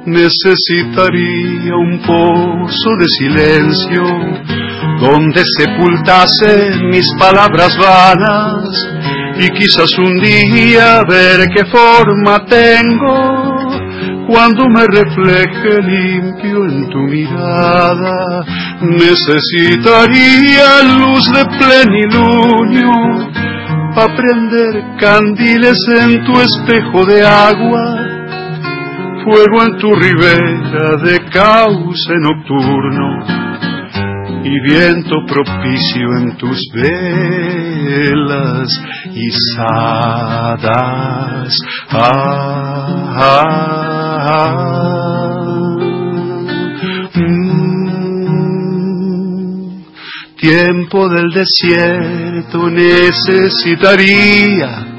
Necesitaría un pozo de silencio donde sepultase mis palabras vanas y quizás un día ver qué forma tengo cuando me refleje limpio en tu mirada. Necesitaría luz de plenilunio para prender candiles en tu espejo de agua, fuego en tu ribera de cauce nocturno y viento propicio en tus velas izadas. Ah, ah, ah. Mm. Tiempo del desierto necesitaría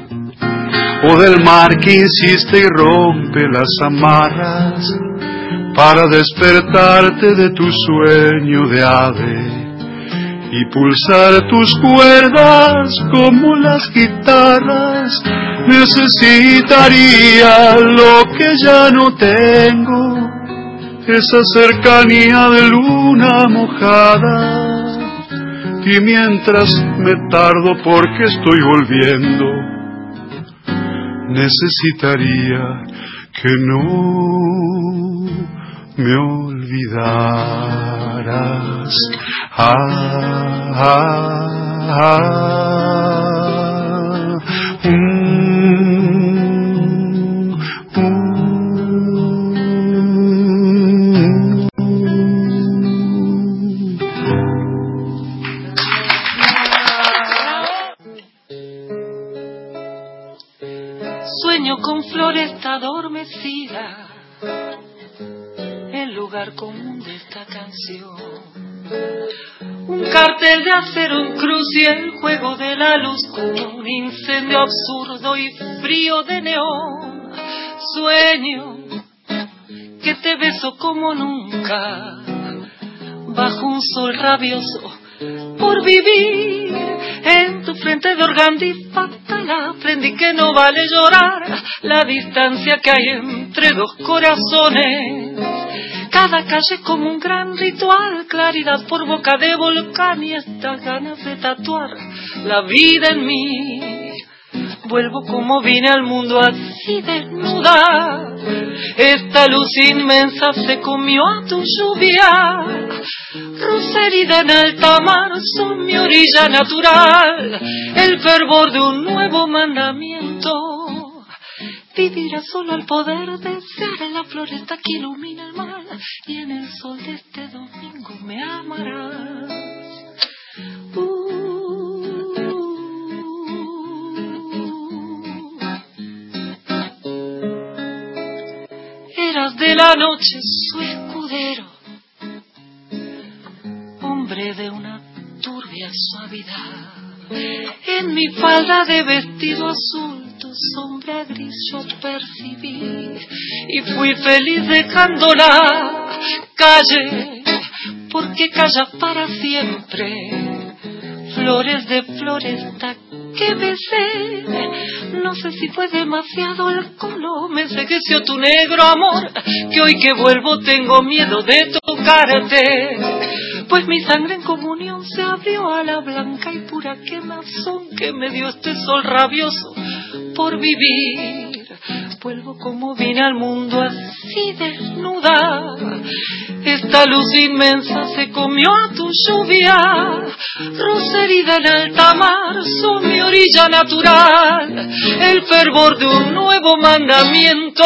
o del mar que insiste y rompe las amarras para despertarte de tu sueño de ave y pulsar tus cuerdas como las guitarras. Necesitaría lo que ya no tengo, esa cercanía de luna mojada. Y mientras me tardo porque estoy volviendo, necesitaría que no me olvidarás. Ah, ah, ah, mm, adormecida, el lugar común de esta canción. Un cartel de acero en cruz y el juego de la luz como un incendio absurdo y frío de neón. Sueño que te beso como nunca, bajo un sol rabioso por vivir en tu frente de organdi fatal aprendí que no vale llorar la distancia que hay entre dos corazones. Cada calle como un gran ritual claridad por boca de volcán y estas ganas de tatuar la vida en mí vuelvo como vine al mundo así desnuda esta luz inmensa se comió a tu lluvia Roserida en alta mar son mi orilla natural, el fervor de un nuevo mandamiento. Vivirá solo al poder desear en la floresta que ilumina el mar y en el sol de este domingo me amarás. Eras de la noche su escudero hombre de una turbia suavidad. En mi falda de vestido azul tu sombra gris yo percibí y fui feliz dejándola. Calle, porque calla para siempre. Flores de floresta que besé. No sé si fue demasiado el color, me ensegueció tu negro amor, que hoy que vuelvo tengo miedo de tocarte. Pues mi sangre en comunión se abrió a la blanca y pura quemazón que me dio este sol rabioso por vivir. Vuelvo como vine al mundo así desnuda. Esta luz inmensa se comió a tu lluvia. Rosa herida en alta mar mi orilla natural. El fervor de un nuevo mandamiento.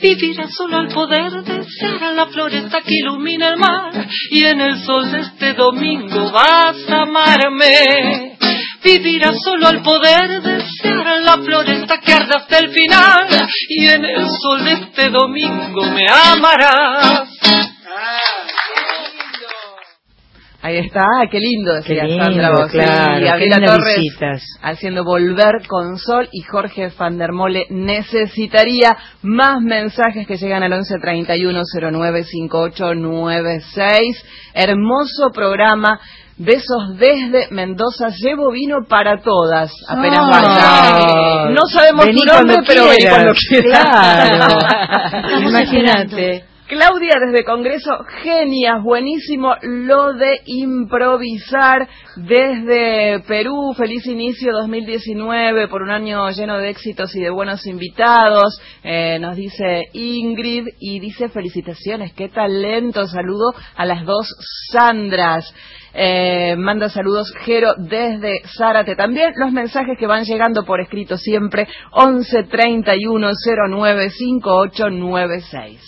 Vivirá solo al poder desear a la floresta que ilumina el mar. Y en el sol de este domingo vas a amarme. Vivirá solo al poder desear la floresta que arde hasta el final. Y en el sol de este domingo me amarás. Ahí está, ah, qué lindo, decía Qué lindo, Sandra Bosch. claro, y Gabriela Torres visitas. haciendo volver con sol y Jorge van der Mole necesitaría más mensajes que llegan al 11 31 09 5896. Hermoso programa. Besos desde Mendoza. Llevo vino para todas. Apenas vaya. No sabemos Vení tu nombre, pero vení cuando quieras. Claro. Imagínate. Claudia desde Congreso, genias, buenísimo lo de improvisar desde Perú, feliz inicio 2019 por un año lleno de éxitos y de buenos invitados, eh, nos dice Ingrid y dice felicitaciones, qué talento, saludo a las dos Sandras. Eh, manda saludos Jero desde Zárate. También los mensajes que van llegando por escrito siempre 11 31 09 5896.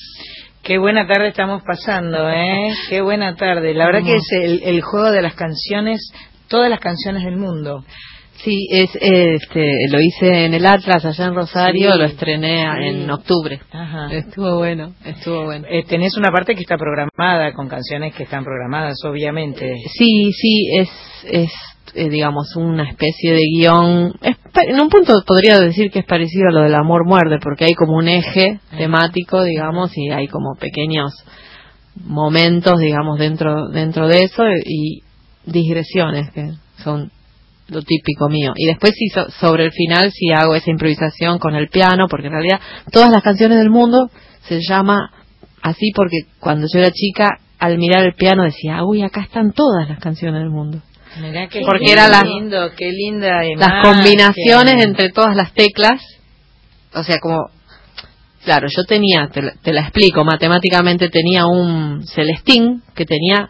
Qué buena tarde estamos pasando, ¿eh? Qué buena tarde. La verdad que es el, el juego de las canciones, todas las canciones del mundo. Sí, es, este, lo hice en el Atlas allá en Rosario, Sí. lo estrené Sí. en octubre. Ajá. Estuvo bueno, estuvo bueno. Eh, tenés una parte que está programada, con canciones que están programadas, obviamente. Sí, sí, es, es eh, digamos, una especie de guion. es en un punto podría decir que es parecido a lo del amor muerde, porque hay como un eje temático, digamos, y hay como pequeños momentos, digamos, dentro, dentro de eso y digresiones que son lo típico mío. Y después sí, so- sobre el final sí hago esa improvisación con el piano, porque en realidad todas las canciones del mundo se llama así porque cuando yo era chica, al mirar el piano decía, uy, acá están todas las canciones del mundo. Mirá qué Porque qué era la- lindo, qué linda Las combinaciones entre todas las teclas, o sea, como, claro, yo tenía, te, la- te la explico, matemáticamente tenía un celestín que tenía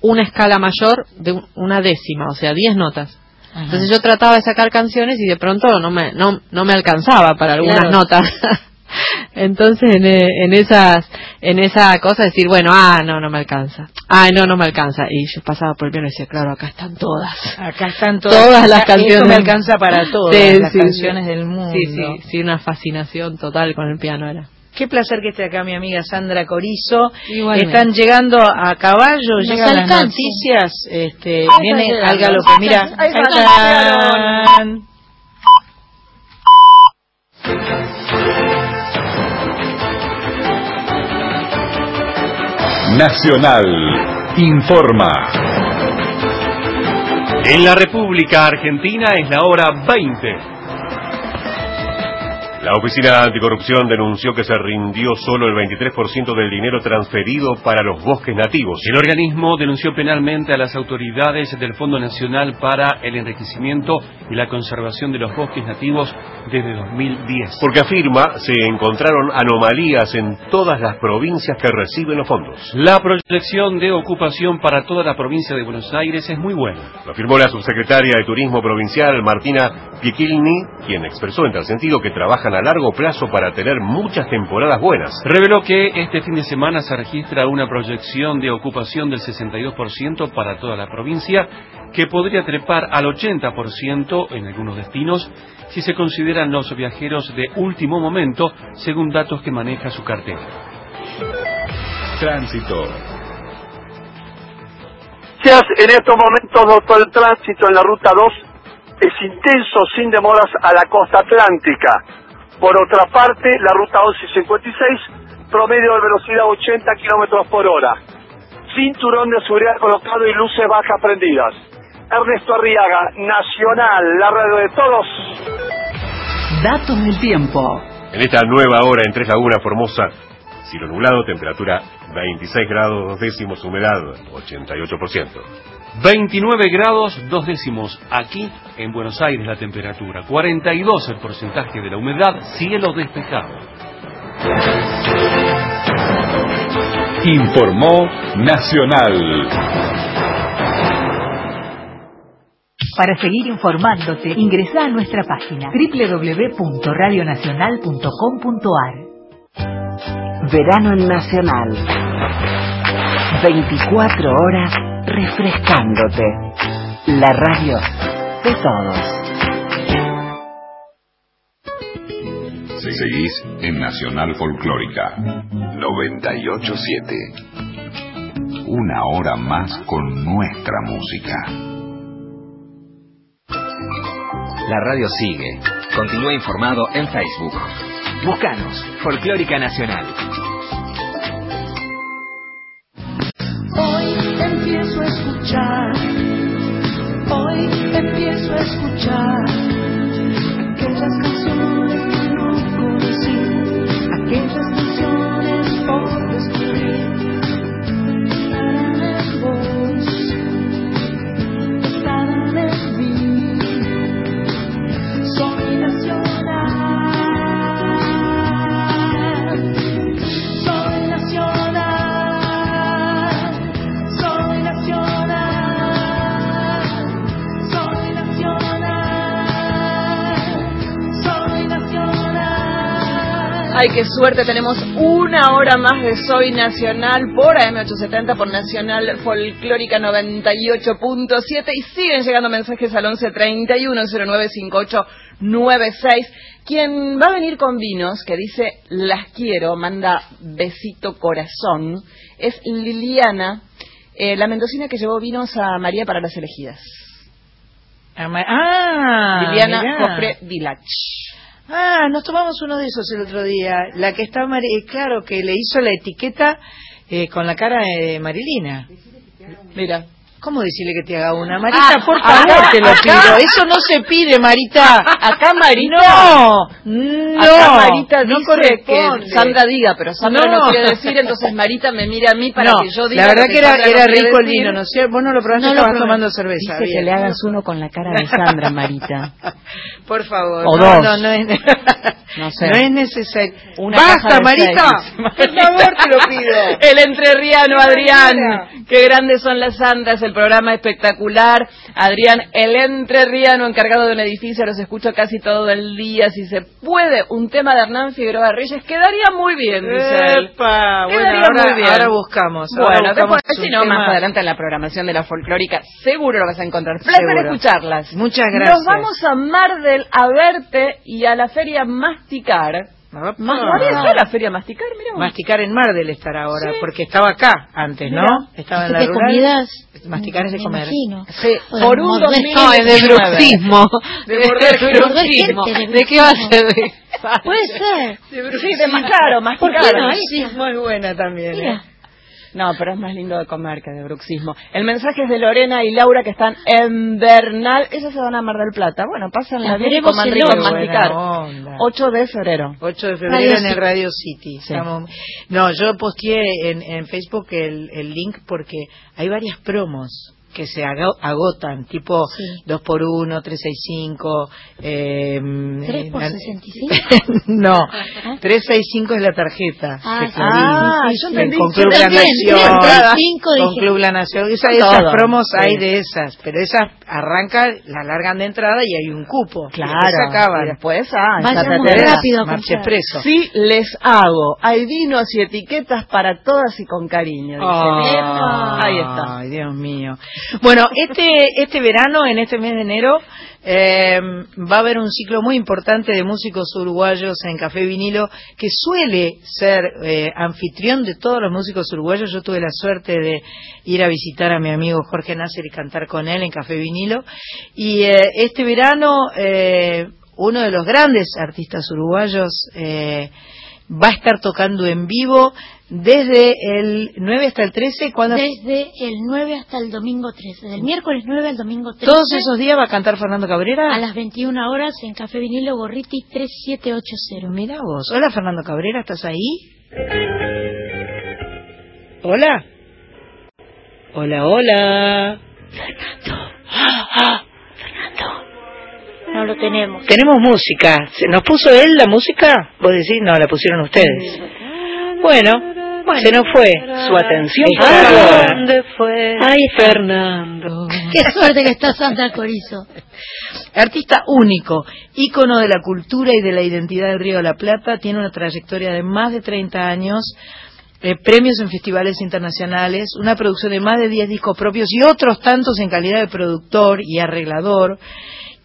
una escala mayor de un- una décima, o sea, 10 notas. Ajá. Entonces yo trataba de sacar canciones y de pronto no me, no, no me alcanzaba para algunas Claro. notas. Entonces en, eh, en esas en esa cosa decir, bueno, ah, no, no me alcanza. Ay, no, no me alcanza. Y yo pasaba por el piano y decía, claro, acá están todas. Acá están todas, Todas las canciones. Esto me alcanza para todas Sí, las sí, canciones sí. del mundo. Sí, sí, sí, una fascinación total con el piano era. Qué placer que esté acá mi amiga Sandra Corizo. Igualmente. Están llegando a caballo, Nos llegan las noticias. Este, Ahí viene al galope. Mira, Ahí está, ahí están. Nacional informa. En la República Argentina es la hora 20. La Oficina Anticorrupción denunció que se rindió solo el 23% del dinero transferido para los bosques nativos. El organismo denunció penalmente a las autoridades del Fondo Nacional para el Enriquecimiento y la Conservación de los Bosques Nativos desde 2010. Porque afirma se encontraron anomalías en todas las provincias que reciben los fondos. La proyección de ocupación para toda la provincia de Buenos Aires es muy buena. Lo afirmó la subsecretaria de Turismo Provincial, Martina Piequilni, quien expresó en tal sentido que trabajan a largo plazo para tener muchas temporadas buenas. Reveló que este fin de semana se registra una proyección de ocupación del 62% para toda la provincia, que podría trepar al 80% en algunos destinos si se consideran los viajeros de último momento, según datos que maneja su cartera. Tránsito. En estos momentos, doctor, el tránsito en la ruta 2 es intenso, sin demoras, a la costa atlántica. Por otra parte, la ruta 1156, promedio de velocidad 80 kilómetros por hora. Cinturón de seguridad colocado y luces bajas prendidas. Ernesto Arriaga, Nacional, la radio de todos. Datos del tiempo. En esta nueva hora en Tres Lagunas, Formosa, cielo nublado, temperatura 26 grados dos décimos, humedad 88%. 29 grados, dos décimos. Aquí en Buenos Aires la temperatura. 42 el porcentaje de la humedad, cielo despejado. Informó Nacional. Para seguir informándote, ingresa a nuestra página www.radionacional.com.ar. Verano en Nacional. 24 horas refrescándote. La radio de todos. Seguís en Nacional Folclórica 987. una hora más con nuestra música. La radio sigue. Continúa informado en Facebook. Búscanos, Folclórica Nacional. Hoy empiezo a escuchar Ay, qué suerte, tenemos una hora más de Soy Nacional por AM870, por Nacional Folclórica 98.7 y siguen llegando mensajes al 1131-095896. Quien va a venir con vinos, que dice las quiero, manda besito corazón, es Liliana, eh, la mendocina que llevó vinos a María para las elegidas. Ah, Liliana. Cofre Village. Ah, nos tomamos uno de esos el otro día. La que está, eh, claro, que le hizo la etiqueta eh, con la cara de Marilina. Mira. ¿Cómo decirle que te haga una? Marita, Ah, por acá, favor, te lo acá. pido. Eso no se pide, Marita. Acá Marita. No, no. Acá Marita no dice que Sandra diga, pero Sandra no. No. quiere decir, entonces Marita me mira a mí para No, que yo diga. la verdad que era, no rico el vino, ¿no sé? Vos no lo probaste, No estabas probé. tomando cerveza. Dice que bien. le hagas uno con la cara de Sandra, Marita. Por favor. O no, dos. No, no es, No sé. no es necesario. Una ¡Basta, Marita! Por favor, te lo pido. El entrerriano Adrián. Qué grandes son las Sandras, el programa espectacular. Adrián, el entrerriano encargado de un edificio, los escucho casi todo el día. Si se puede, un tema de Hernán Figueroa Reyes quedaría muy bien, dice él. Epa, bueno, Quedaría ahora, muy bien. ahora buscamos. ahora Bueno, buscamos después, si no, tema. más adelante en la programación de la folclórica, seguro lo vas a encontrar. Placer escucharlas. Muchas gracias. Nos vamos a Mar del a verte y a la feria Masticar. Más, ¿No había sido la feria Masticar? Mira. Masticar en Mardel estará ahora, porque estaba acá antes, ¿no? Mira. Estaba en la ¿De rural. comidas? Masticar es de Me comer. Sí, O por un. 2019. No, es de bruxismo. De morder bruxismo. de ¿De qué va a ser? bruxismo. Puede ser. Sí, de más claro, más ¿Por qué claro. no? Ahí Sí, es muy buena también. ¿eh? No, pero es más lindo de comer que de bruxismo. El mensaje es de Lorena y Laura que están en Bernal. Ellas se van a Mar del Plata. Bueno, pásenla Las bien y coman rico masticar. Buena onda. 8 de febrero. 8 de febrero Radio en el. Radio City. Sí. Estamos- No, yo posteé en, en Facebook el, el link porque hay varias promos que se ago- agotan, tipo Sí. 2 por 1 365, eh, ¿Tres por eh, 65? no, Ajá. 365 es la tarjeta. Ah, de. Clarín. Ah, yo entendí. con Club La. Nación, con. Club La Nación, Esa- esas promos sí. hay de esas, pero esas arrancan, las largan de entrada y hay un cupo. Claro. Y acaban. Y después, ah, Vayamos rápido comprar. Expreso. Sí, les hago. Hay vinos y etiquetas para todas y con cariño. Ah, Epa. Ahí está. Ay, Dios mío. Bueno, este, este verano, en este mes de enero, eh, va a haber un ciclo muy importante de músicos uruguayos en Café Vinilo, que suele ser eh, anfitrión de todos los músicos uruguayos. Yo tuve la suerte de ir a visitar a mi amigo Jorge Nasser y cantar con él en Café Vinilo. Y eh, este verano, eh, uno de los grandes artistas uruguayos va a estar tocando en vivo desde el 9 hasta el 13, cuando Desde el 9 hasta el domingo 13. Del miércoles 9 al domingo 13. todos esos días va a cantar Fernando Cabrera. A las 21 horas en Café Vinilo Gorriti 3780. Mira vos. Hola Fernando Cabrera, ¿estás ahí? Hola. Hola, hola. No lo tenemos. Tenemos música. ¿Se ¿Nos puso él la música? Vos decís, no, la pusieron ustedes. Bueno, se nos fue. Su atención, por favor. ¿Dónde fue Ahí está. Fernando? Qué suerte que está Sandra Corizo. Artista único, ícono de la cultura y de la identidad del Río de la Plata, tiene una trayectoria de más de 30 años, eh, premios en festivales internacionales, una producción de más de 10 discos propios y otros tantos en calidad de productor y arreglador,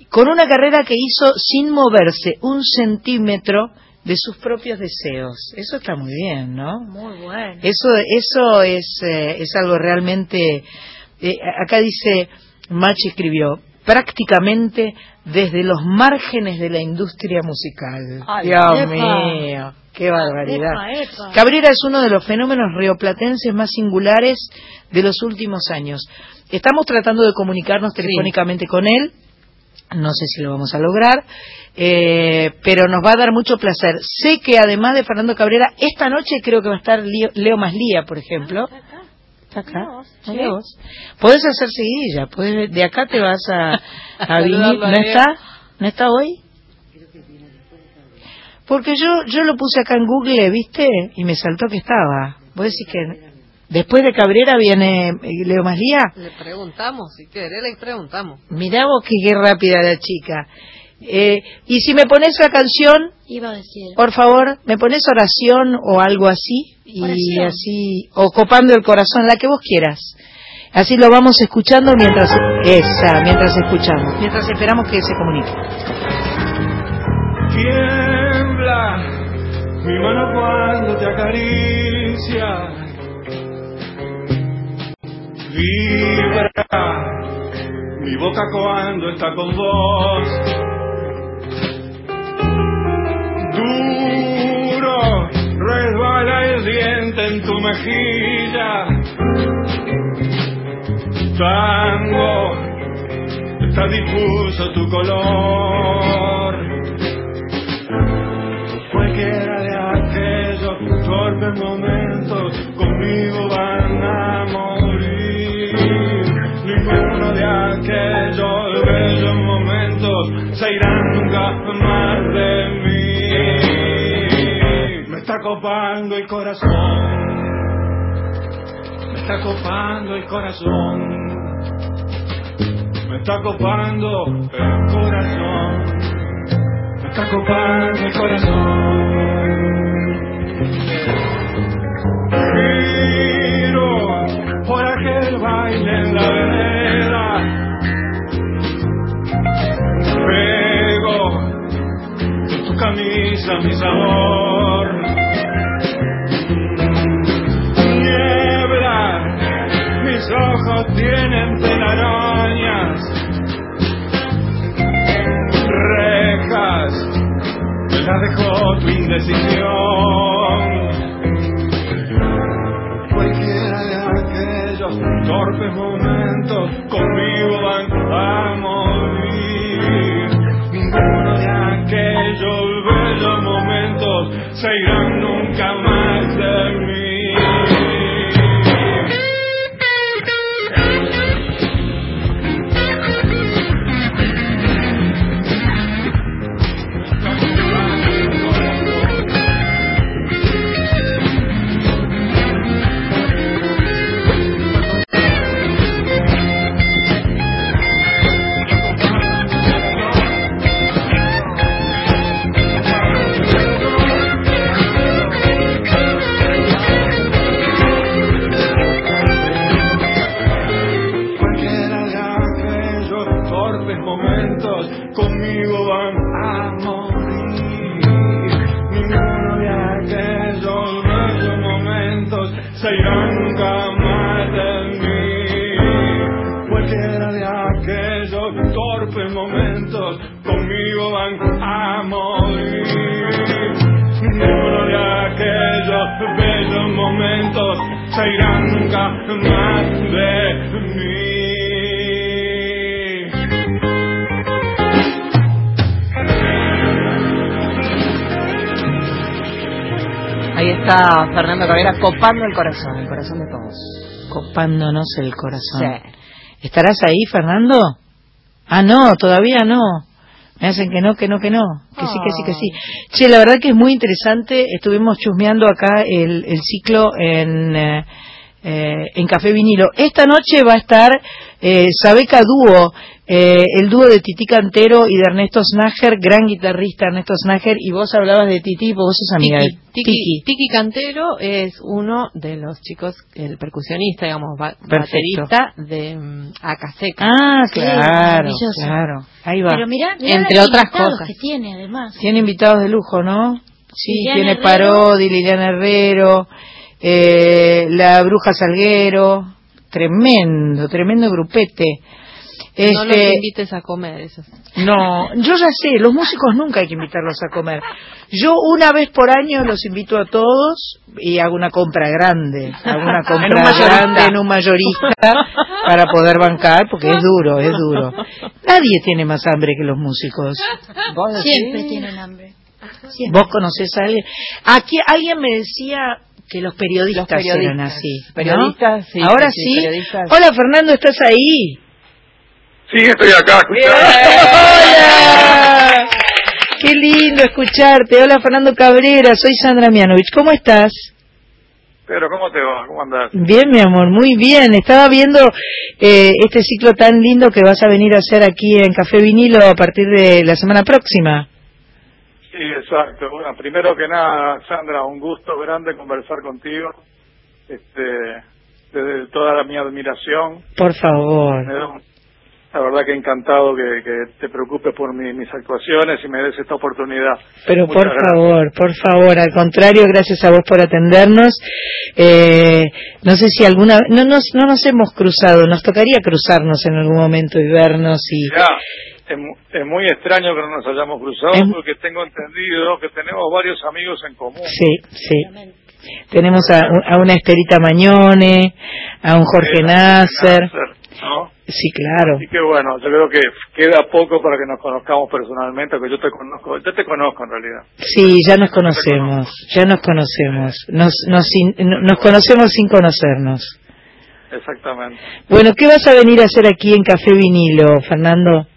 con una carrera que hizo sin moverse un centímetro de sus propios deseos. Eso está muy bien, ¿no? Muy bueno. Eso, eso es, eh, es algo realmente. eh, acá dice, Machi escribió, prácticamente desde los márgenes de la industria musical. Ay, Dios epa. mío, qué barbaridad. Epa, epa. Cabrera es uno de los fenómenos rioplatenses más singulares de los últimos años. Estamos tratando de comunicarnos telefónicamente con él. No sé si lo vamos a lograr, eh, pero nos va a dar mucho placer. Sé que además de Fernando Cabrera, esta noche creo que va a estar Leo, Leo Maslía, por ejemplo. Está acá. Podés hacer seguidilla, de acá te vas a, a venir. A ¿No está? ¿No está hoy? Porque yo yo lo puse acá en Google, ¿viste? Y me saltó que estaba. Vos decís que después de Cabrera viene eh, Leo Maslía. Le preguntamos, si quiere, le preguntamos. Mirá vos que qué rápida la chica. Eh, y si me pones la canción, Iba a decir. por favor, me pones oración o algo así, y así, o copando el corazón, la que vos quieras. Así lo vamos escuchando mientras, esa, mientras escuchamos, mientras esperamos que se comunique. Tiembla mi mano cuando te acaricia. Vibra mi boca cuando está con vos. Duro resbala el diente en tu mejilla. Tango, está difuso tu color. Cualquiera de aquellos torpes momentos conmigo van a. Ninguno de aquellos bellos momentos se irán nunca más de mí. Me está copando el corazón. Me está copando el corazón. Me está copando el corazón. Me está copando el corazón. Giro por aquel baile en la camisa mi sabor. Niebla, mis ojos tienen telarañas. Rejas, me las dejó tu indecisión. Cualquiera de aquellos torpes momentos conmigo momentos nunca más de mí. Cualquiera de aquellos torpes momentos conmigo van a morir. Ninguno de aquellos bellos momentos se irán nunca más de mí. Ahí está Fernando Cabrera copando el corazón, el corazón de todos. Copándonos el corazón. Sí. ¿Estarás ahí, Fernando? Ah, no, todavía no. Me hacen que no, que no, que no. Que sí, que sí, que sí. Che, la verdad que es muy interesante. Estuvimos chusmeando acá el, el ciclo en, eh, eh, en Café Vinilo. Esta noche va a estar eh, Sabeca Dúo, eh, el dúo de Titi Cantero y de Ernesto Snager, gran guitarrista Ernesto Snager. Y vos hablabas de Titi, vos sos amiga de Tiki, Tiki, Tiki Cantero es uno de los chicos, el percusionista, digamos, ba- Perfecto. baterista de mm, Acaseca. Ah, Sí, claro, maravilloso. claro. Ahí va. Pero mirá, mirá Entre otras cosas. que tiene además. Tiene invitados de lujo, ¿no? Sí, Liliana tiene Herrero. Parodi, Liliana Herrero, eh, la Bruja Salguero, tremendo, tremendo grupete. No los Este, invites a comer esos. no, yo ya sé, los músicos nunca hay que invitarlos a comer. Yo una vez por año los invito a todos y hago una compra grande, hago una compra En un mayorista. grande en un mayorista para poder bancar, porque es duro, es duro. Nadie tiene más hambre que los músicos. Siempre tienen hambre. ¿Vos conocés a alguien? Aquí alguien me decía que los periodistas, Los periodistas. eran así. ¿no? Periodistas, sí, Ahora sí, sí. sí, periodistas. Hola Fernando, ¿estás ahí? Sí, estoy acá, ¡Hola! Qué lindo escucharte. Hola Fernando Cabrera, soy Sandra Mianovich. ¿Cómo estás? Pero ¿cómo te va? ¿Cómo andás? Bien, mi amor, muy bien. Estaba viendo eh, este ciclo tan lindo que vas a venir a hacer aquí en Café Vinilo a partir de la semana próxima. Sí, exacto. Bueno, primero que nada, Sandra, un gusto grande conversar contigo. Este, desde toda la mi admiración. Por favor. La verdad que encantado que, que te preocupes por mi- mis actuaciones y me des esta oportunidad. Pero Muchas por gracias. favor, por favor, al contrario, gracias a vos por atendernos. Eh, no sé si alguna no nos no nos hemos cruzado, nos tocaría cruzarnos en algún momento y vernos y Ya, es, es muy extraño que no nos hayamos cruzado Es- porque tengo entendido que tenemos varios amigos en común. sí, sí. Tenemos a, a una Esterita Mañone, a un Jorge Nasser. ¿no? Sí, claro. Así que bueno, yo creo que queda poco para que nos conozcamos personalmente, que yo te conozco, yo te conozco en realidad. Sí, ya nos conocemos, ya nos conocemos. Nos nos sin- nos conocemos sin conocernos. Exactamente. Bueno, ¿qué vas a venir a hacer aquí en Café Vinilo, Fernando?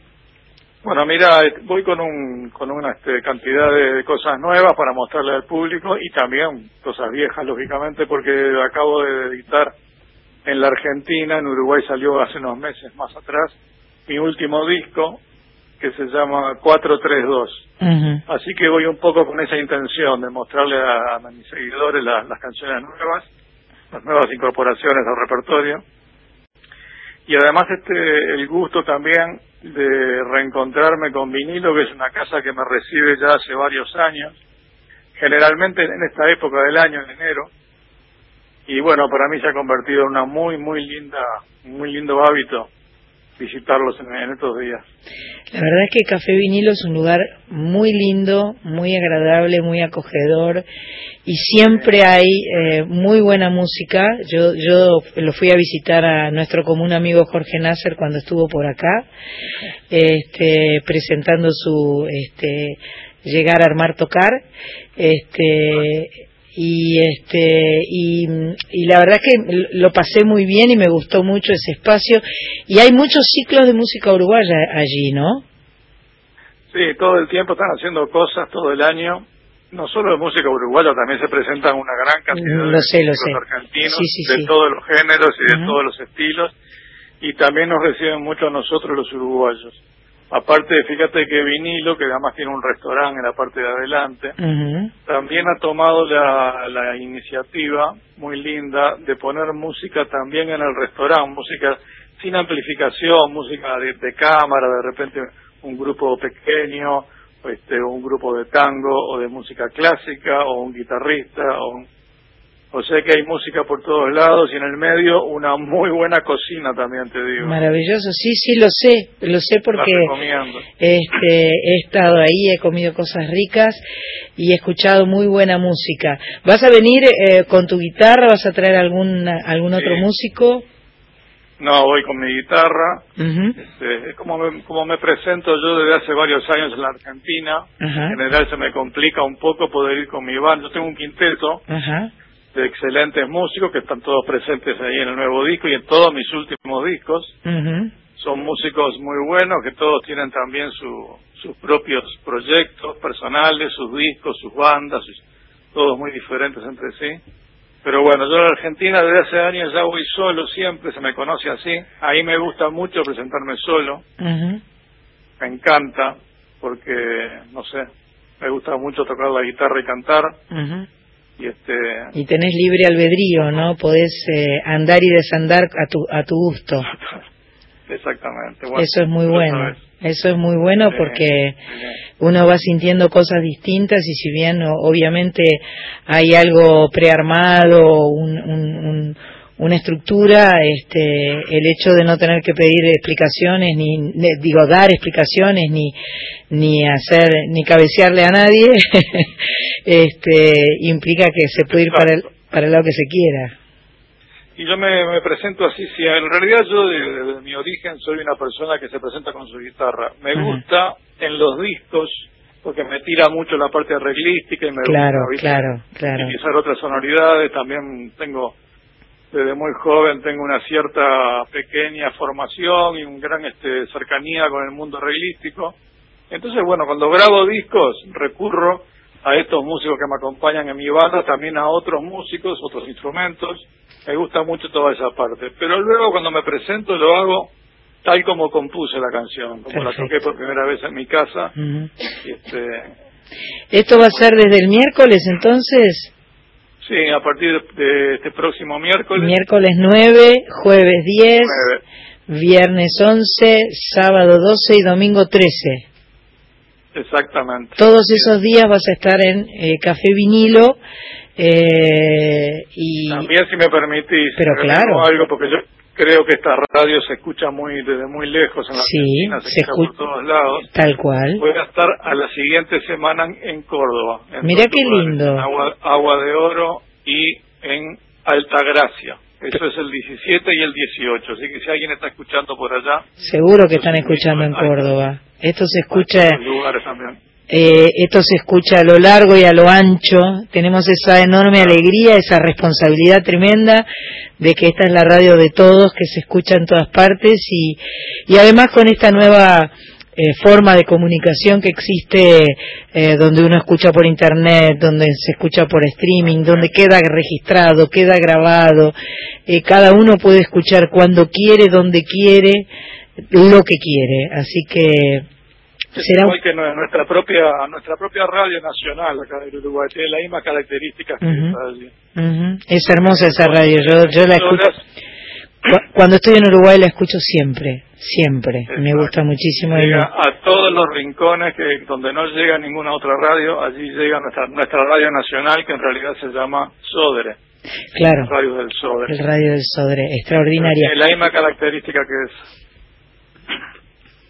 Bueno, mira, voy con un con una este, cantidad de, de cosas nuevas para mostrarle al público y también cosas viejas, lógicamente, porque acabo de editar en la Argentina, en Uruguay salió hace unos meses más atrás, mi último disco que se llama 432. Así que voy un poco con esa intención de mostrarle a, a mis seguidores la- las canciones nuevas, las nuevas incorporaciones al repertorio. Y además este el gusto también de reencontrarme con vinilo, que es una casa que me recibe ya hace varios años, generalmente en esta época del año, en enero. Y bueno, para mí se ha convertido en una muy, muy linda, muy lindo hábito visitarlos en, en estos días. La verdad es que Café Vinilo es un lugar muy lindo, muy agradable, muy acogedor y siempre hay eh, muy buena música. Yo, yo lo fui a visitar a nuestro común amigo Jorge Nasser cuando estuvo por acá, este, presentando su este, llegar a armar tocar. Este, y este y, y la verdad que lo pasé muy bien y me gustó mucho ese espacio y hay muchos ciclos de música uruguaya allí no Sí, todo el tiempo están haciendo cosas, todo el año. No solo de música uruguaya, también se presentan una gran cantidad Lo de sé, lo músicos sé. argentinos Sí, sí, de todos los géneros y de todos los estilos. Y también nos reciben mucho a nosotros los uruguayos. Aparte, fíjate que Vinilo, que además tiene un restaurante en la parte de adelante, también ha tomado la, la iniciativa muy linda de poner música también en el restaurante, música sin amplificación, música de, de cámara, de repente un grupo pequeño, este, un grupo de tango o de música clásica o un guitarrista o un- o sea que hay música por todos lados y en el medio una muy buena cocina también te digo. maravilloso sí sí lo sé lo sé porque este he estado ahí he comido cosas ricas y he escuchado muy buena música vas a venir eh, con tu guitarra vas a traer algún algún otro músico No, voy con mi guitarra. Este, es como me, como me presento yo desde hace varios años en la Argentina. En general se me complica un poco poder ir con mi banda. Yo tengo un quinteto Ajá. De excelentes músicos que están todos presentes ahí en el nuevo disco y en todos mis últimos discos. Son músicos muy buenos que todos tienen también su- sus propios proyectos personales, sus discos, sus bandas, sus- todos muy diferentes entre sí. Pero bueno, yo en Argentina desde hace años ya voy solo siempre, se me conoce así. Ahí me gusta mucho presentarme solo, me encanta, porque, no sé, me gusta mucho tocar la guitarra y cantar. Y este, y tenés libre albedrío no podés eh, andar y desandar a tu a tu gusto exactamente. Bueno, eso es muy bueno sabes. eso es muy bueno porque uno va sintiendo cosas distintas y si bien obviamente hay algo prearmado, un, un- un- una estructura, este, el hecho de no tener que pedir explicaciones, ni, digo, dar explicaciones, ni, ni hacer, ni cabecearle a nadie, este, implica que se puede ir para el, para el lado que se quiera. Y yo me, me presento así, si en realidad yo desde de mi origen soy una persona que se presenta con su guitarra. Me gusta en los discos, porque me tira mucho la parte arreglística y me Claro, gusta claro, claro. utilizar otras sonoridades. También tengo, desde muy joven, tengo una cierta pequeña formación y un gran este, cercanía con el mundo arreglístico. Entonces, bueno, cuando grabo discos recurro a estos músicos que me acompañan en mi banda, también a otros músicos, otros instrumentos. Me gusta mucho toda esa parte. Pero luego cuando me presento lo hago tal como compuse la canción, como la toqué por primera vez en mi casa. Y, este, ¿Esto va a ser desde el miércoles entonces? Sí, a partir de, este próximo miércoles. Miércoles 9, jueves 10, viernes 11, sábado 12 y domingo 13. Exactamente. Todos esos días vas a estar en eh, Café Vinilo eh, y También si me permitís, Pero claro. algo porque yo creo que esta radio se escucha muy desde muy lejos en la Sí, Argentina, se, se escucha escu- por todos lados. tal cual. Voy a estar a la siguiente semana en- Córdoba. en Mira qué lugares, lindo. en Agua, Agua de Oro y en Altagracia. Eso es el 17 y el 18. Así que si alguien está escuchando por allá, Seguro que están escuchando en Córdoba. Esto se escucha en lugares también. Eh, esto se escucha a lo largo y a lo ancho. Tenemos esa enorme alegría, esa responsabilidad tremenda de que esta es la radio de todos, que se escucha en todas partes y, y además con esta nueva eh, forma de comunicación que existe, eh, donde uno escucha por internet, donde se escucha por streaming, donde queda registrado, queda grabado, eh, cada uno puede escuchar cuando quiere, donde quiere, lo que quiere. Así que será igual que nue- nuestra propia nuestra propia radio nacional acá del Uruguay tiene las mismas características que Ujú. esta de allí. Ujú, Es hermosa esa radio, yo, yo la escucho. Cuando estoy en Uruguay la escucho siempre, siempre. Me gusta muchísimo. llega me- a todos los rincones que donde no llega ninguna otra radio, allí llega nuestra nuestra radio nacional que en realidad se llama Sodre. Claro, Radio del Sodre. el radio del Sodre, extraordinaria. La misma característica que es.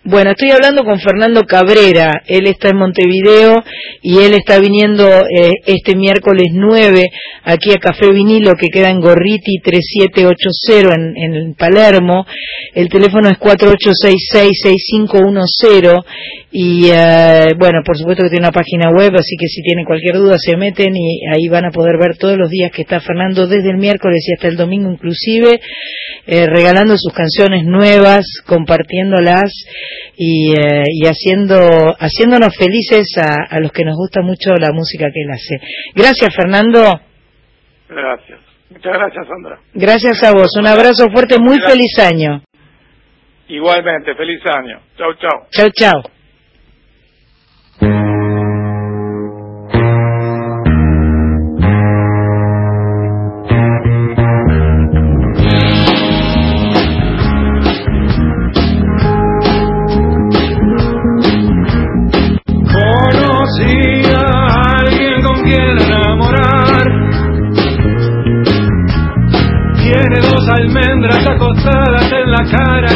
Bueno, estoy hablando con Fernando Cabrera, él está en Montevideo y él está viniendo eh, este miércoles 9 aquí a Café Vinilo que queda en Gorriti 3780 en, en Palermo. El teléfono es 4866-6510 y eh, bueno, por supuesto que tiene una página web, así que si tienen cualquier duda se meten y ahí van a poder ver todos los días que está Fernando desde el miércoles y hasta el domingo inclusive, eh, regalando sus canciones nuevas, compartiéndolas y, eh, y haciendo, haciéndonos felices a, a los que nos gusta mucho la música que él hace. Gracias Fernando, Gracias. Muchas gracias, Sandra. gracias a vos, un abrazo fuerte, muy feliz año. Igualmente, feliz año. Chau, chau. Chao, chao. La cara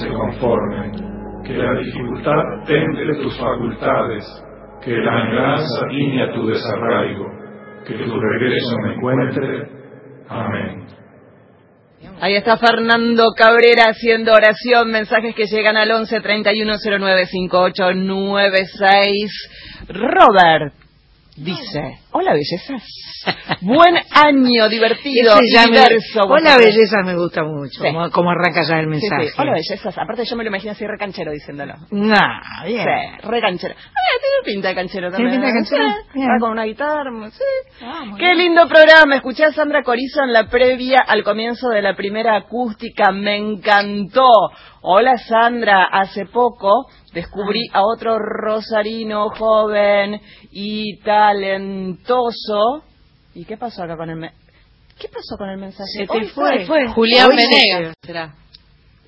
se conformen, que la dificultad temple tus facultades, que la añoranza a tu desarraigo, que tu regreso me encuentre. Amén. Ahí está Fernando Cabrera haciendo oración, mensajes que llegan al 11 31 09 5896. Robert dice, hola bellezas, buen año, divertido, me-. Hola vosotros". belleza me gusta mucho, Sí. como, como arranca ya el Sí, sí. mensaje. Hola bellezas, aparte yo me lo imagino así recanchero diciéndolo. Nah, bien. Sí, re canchero. Ah, tiene pinta de canchero también. ¿Tiene pinta de canchero? Sí, Bien. va con una guitarra, sí. Qué lindo programa. Escuché a Sandra Corizo en la previa al comienzo de la primera acústica. Me encantó. Hola Sandra, hace poco descubrí a otro rosarino joven y talentoso. ¿Y qué pasó acá con el me- ¿Qué pasó con el mensaje? Se te fue. Julián Venegas.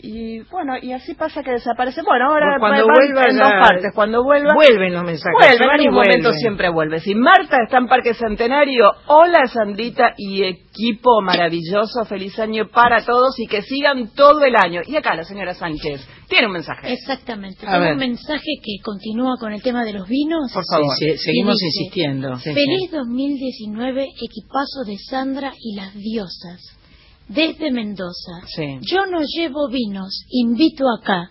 Y bueno, y así pasa que desaparece. Bueno, ahora Cuando va- vuelva en ya- dos partes. Cuando vuelva, Vuelven los mensajes. Vuelve, se en algún momento vuelven. siempre vuelve. Si Marta está en Parque Centenario, hola Sandrita y equipo maravilloso, feliz año para todos y que sigan todo el año. Y acá la señora Sánchez tiene un mensaje. Exactamente. Ver. un mensaje que continúa con el tema de los vinos. Por favor. Sí, sí, seguimos dice, insistiendo. Sí, Feliz 2019, equipazo de Sandra y las diosas. Desde Mendoza. Sí. Yo no llevo vinos, invito acá.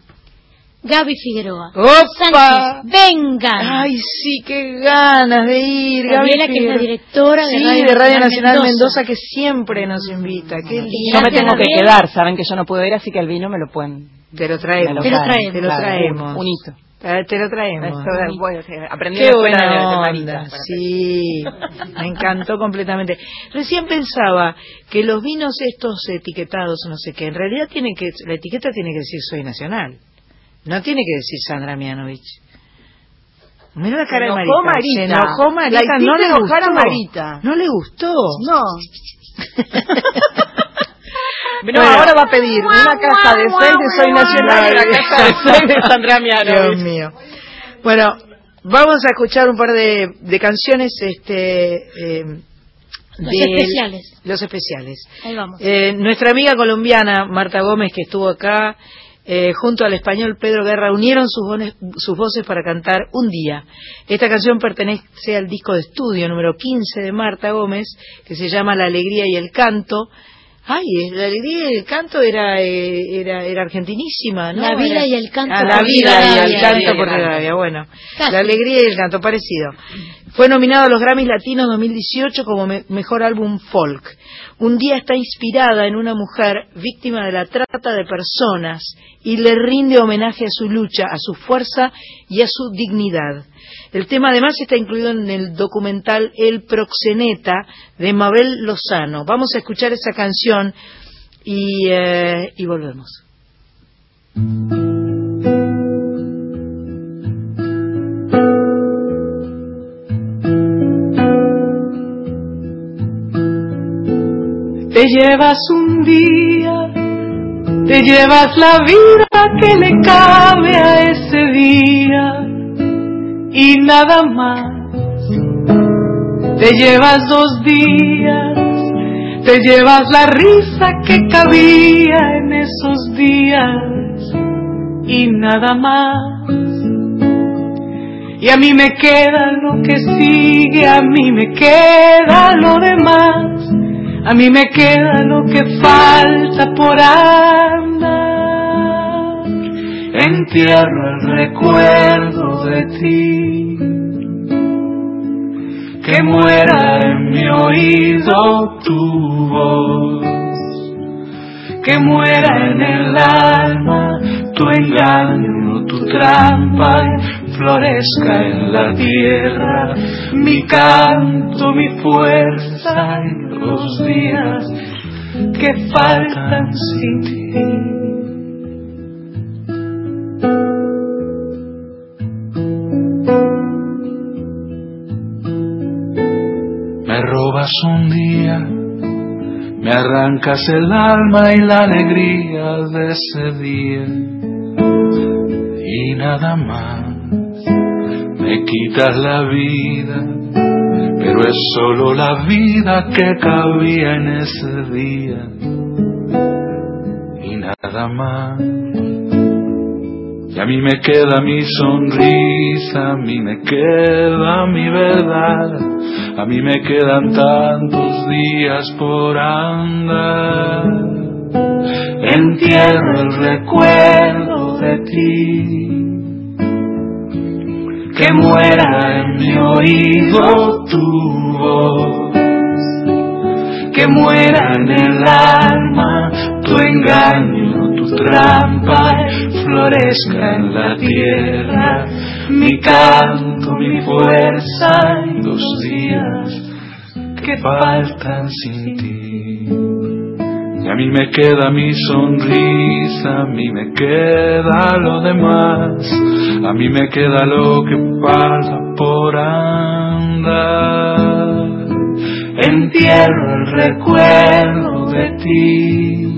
Gaby Figueroa. ¡Opa! Sánchez, vengan. Ay, sí, qué ganas de ir. Gaby Gabriela, que es la Figueroa. directora de Sí, Radio de Radio Nacional Nacional Mendoza. Mendoza. que siempre nos invita. Qué lindo. Yo me tengo que quedar, saben que yo no puedo ir, así que el vino me lo pueden. Te lo traemos. Te lo traen, traemos. Te lo claro, traemos. Un, un hito. Eh, Te lo traemos. Esto bueno, aprendí Qué buena onda, sí, me encantó completamente. Recién pensaba que los vinos estos etiquetados, no sé qué, en realidad tiene que, la etiqueta tiene que decir soy nacional, no tiene que decir Sandra Mianovich. Mira la cara de Marita. Marita. Se enojó Marita, La no le enojar gustó. a Marita. No le gustó. No. No, Bueno. ahora va a pedir una caja de seis de Soy Nacional y una caja de seis de Sandra Mianovich. Dios mío. Bueno, vamos a escuchar un par de, de canciones, este, eh, Los de- especiales. Los especiales. Ahí vamos. Eh, nuestra amiga colombiana Marta Gómez, que estuvo acá, eh, junto al español Pedro Guerra, unieron sus, vones- sus voces para cantar Un Día. Esta canción pertenece al disco de estudio número 15 de Marta Gómez, que se llama La Alegría y el Canto. Ay, la alegría y el canto era eh, era, era argentinísima, ¿no? La vida Era- y el canto Ah, por la vida y el canto por Rivadavia, bueno. Casi. La alegría y el canto, parecido. Fue nominado a los Grammys Latinos 2018 como me- mejor álbum folk. Un día está inspirada en una mujer víctima de la trata de personas y le rinde homenaje a su lucha, a su fuerza y a su dignidad. El tema además está incluido en el documental El Proxeneta de Mabel Lozano. Vamos a escuchar esa canción y, eh, y volvemos. Te llevas un día, te llevas la vida que le cabe a ese día y nada más. Te llevas dos días, te llevas la risa que cabía en esos días y nada más. Y a mí me queda lo que sigue, a mí me queda lo demás. A mí me queda lo que falta por andar. Entierro el recuerdo de ti. Que muera en mi oído tu voz. Que muera en el alma tu engaño, tu trampa. y Florezca en la tierra mi canto, mi fuerza en los días que faltan sin ti. Me un día, me arrancas el alma y la alegría de ese día y nada más. quitas la vida, pero es solo la vida que cabía en ese día y nada más. Y a mí me queda mi sonrisa, a mí me queda mi verdad, a mí me quedan tantos días por andar. Entierro el recuerdo de ti, que muera en mi oído tu voz, que muera en el alma tu engaño, tu trampa, florezca en la tierra mi canto, mi fuerza en los días que faltan sin ti. Y a mí me queda mi sonrisa, a mí me queda lo demás, a mí me queda lo que pasa por andar. Entierro el recuerdo de ti,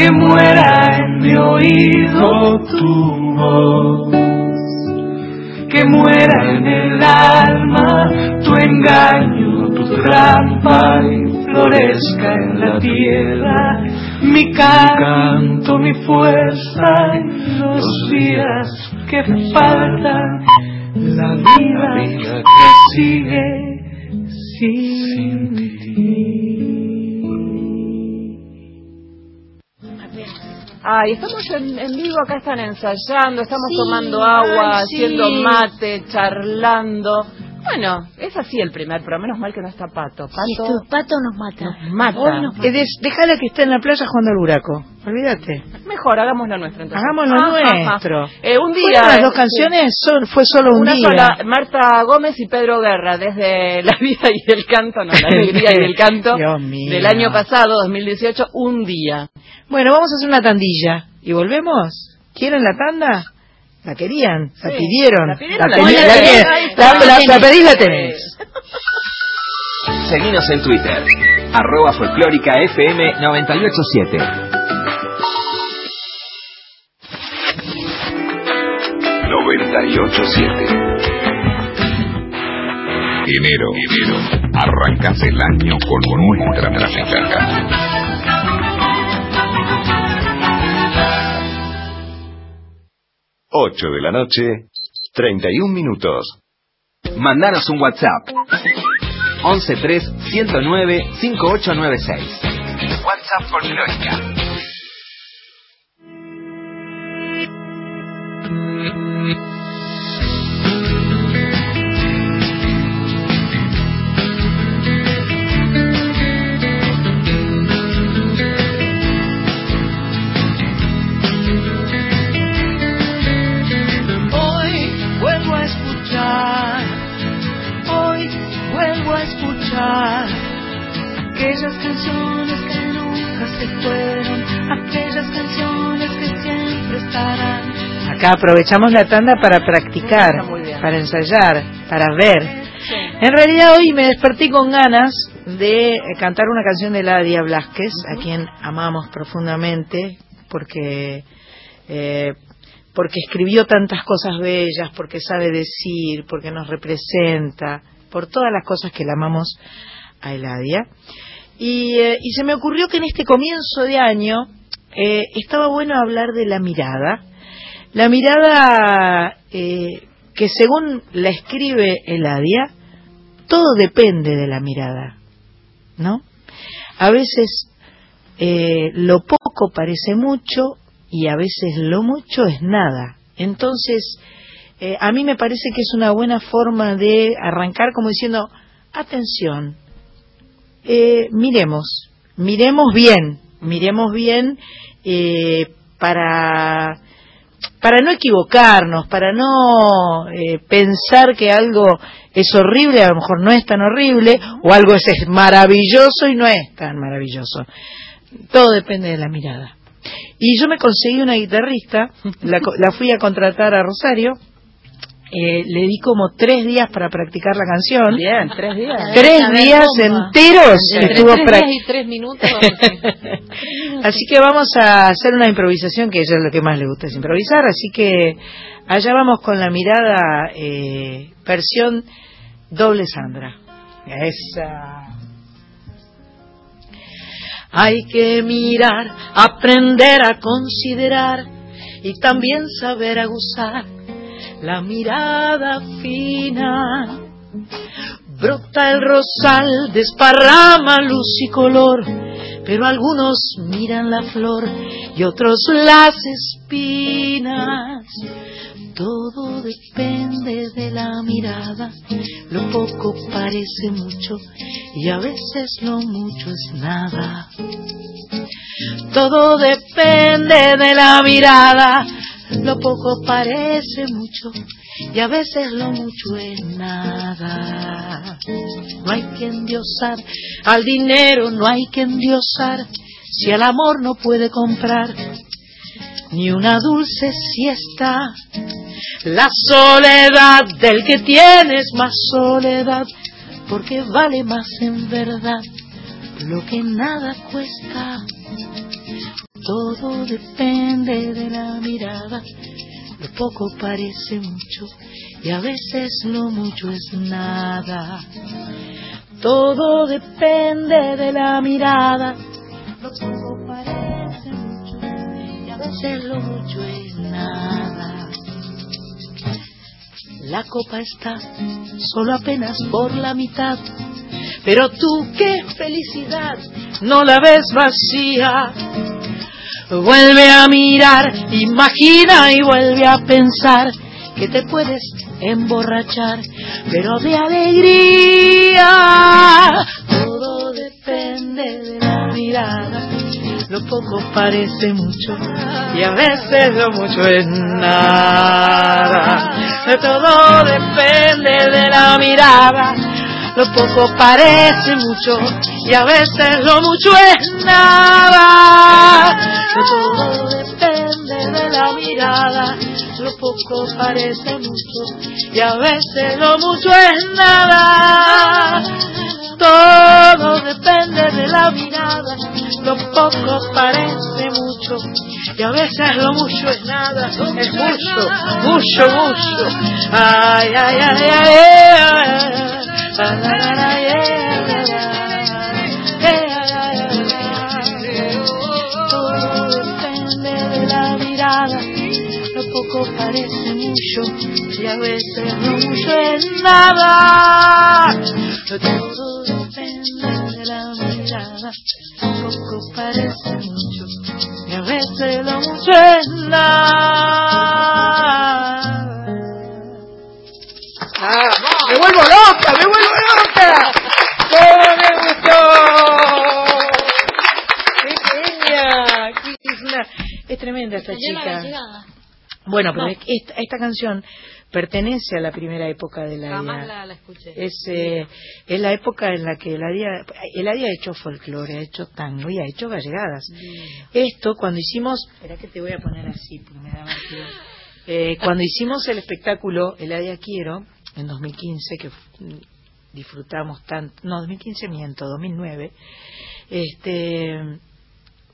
que muera en mi oído tu voz, que muera en el alma tu engaño, tu trampa y florezca en la tierra mi canto, mi fuerza en los días que faltan, la vida que sigue sin ti. Ay, estamos en, en vivo, acá están ensayando, estamos Sí, tomando agua, ay, sí. haciendo mate, charlando. Bueno, es así el primer, pero menos mal que no está Pato. Pato Pato nos mata. mata. Nos. Eh, Déjala que esté en la playa jugando al buraco. Olvídate. Mejor, hagamos lo nuestro entonces. Hagamos lo Ajá, ajá. nuestro. Eh, un día. ¿Fueron las dos sí. canciones? Son- fue solo un Una día. sola, Marta Gómez y Pedro Guerra, desde La vida y el canto, no, La alegría y el canto, Dios mío. del año pasado, 2018, un día. Bueno, vamos a hacer una tandilla. ¿Y volvemos? ¿Quieren la tanda? ¿La querían? ¿La Sí. pidieron? La pidieron, la tenés. la La- está. la- la pedís, la tenés. Seguinos en Twitter, arroba folclórica FM 987. Enero, enero. Arrancas el año con nuestra música. Ocho de la noche, 31 minutos. Mandanos un WhatsApp. 113 109 5896. WhatsApp folclórica. Hoy canciones que nunca se fueron, aquellas canciones que siempre estarán. Acá aprovechamos la tanda para practicar, para ensayar, para ver. En realidad hoy me desperté con ganas de eh, cantar una canción de Ladia Blasquez, a quien amamos profundamente, porque eh, porque escribió tantas cosas bellas, porque sabe decir, porque nos representa, por todas las cosas que la amamos a Eladia. Y, eh, y se me ocurrió que en este comienzo de año eh, estaba bueno hablar de la mirada. La mirada eh, que según la escribe Eladia, todo depende de la mirada, ¿no? A veces lo poco parece mucho y a veces lo mucho es nada. Entonces, a mí me parece que es una buena forma de arrancar como diciendo, atención, eh, miremos, miremos bien, miremos bien eh, para para no equivocarnos, para no eh, pensar que algo es horrible, a lo mejor no es tan horrible, o algo es, maravilloso y no es tan maravilloso. Todo depende de la mirada. Y yo me conseguí una guitarrista, la fui a contratar a Rosario, eh, le di como tres días para practicar la canción. Bien, tres días. Tres A ver, días bomba. enteros Entre estuvo tres días y tres minutos. Así que vamos a hacer una improvisación que a ella es lo que más le gusta es improvisar. Así que allá vamos con la mirada eh, versión doble Sandra. Esa. Hay que mirar, aprender a considerar y también saber aguzar la mirada fina. Brota el rosal, desparrama luz y color, pero algunos miran la flor y otros las espinas. Todo depende de la mirada, lo poco parece mucho y a veces lo mucho es nada. Todo depende de la mirada, lo poco parece mucho y a veces lo mucho es nada. No hay que endiosar al dinero, no hay que endiosar si el amor no puede comprar ni una dulce siesta. La soledad del que tienes más soledad, porque vale más en verdad lo que nada cuesta. Todo depende de la mirada, lo poco parece mucho y a veces lo mucho es nada. Todo depende de la mirada, lo poco parece mucho y a veces lo mucho es nada. La copa está solo apenas por la mitad, pero tú qué felicidad, no la ves vacía. Vuelve a mirar, imagina y vuelve a pensar que te puedes emborrachar, pero de alegría. Todo depende de la mirada, lo poco parece mucho y a veces lo mucho es nada. Todo depende de la mirada, lo poco parece mucho y a veces lo mucho es nada. Todo depende de la mirada, lo poco parece mucho y a veces lo mucho es nada. Todo depende de la mirada, lo poco parece mucho y a veces lo mucho es nada. Es mucho, mucho, mucho. Ay, ay, ay, ay, ay, ay, ay, ay, Todo poco parece mucho y a veces mucho es nada. Todo depende de la mirada, poco parece mucho y a veces lo mucho es nada. Ah, ¡Me vuelvo loca! ¡Me vuelvo loca! ¡Cómo me gustó! ¡Qué genia! Qué- Es, una- es tremenda esta chica. Bueno, pero No. esta, esta canción pertenece a la primera época de la Jamás la, la escuché. es, eh, es la época en la que Eladia, Eladia ha hecho folclore, ha hecho tango y ha hecho gallegadas. Esto, cuando hicimos, espera que te voy a poner así, porque me da vértigo. Eh, cuando hicimos el espectáculo Eladia Quiero, en 2015, que disfrutamos tanto, no, 2015 miento, 2009, este,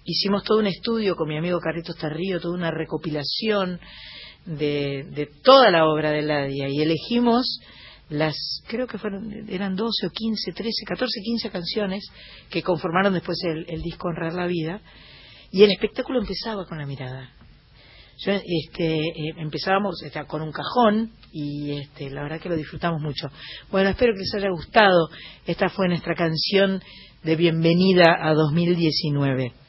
hicimos todo un estudio con mi amigo Carlitos Tarrío, toda una recopilación de, toda la obra de Eladia y elegimos las, creo que eran 12 o 15, 13, 14, 15 canciones que conformaron después el, disco Honrar la Vida y el espectáculo empezaba con la mirada. Este, eh, empezábamos sea, con un cajón y este, la verdad que lo disfrutamos mucho. Bueno, espero que les haya gustado. Esta fue nuestra canción de bienvenida a 2019.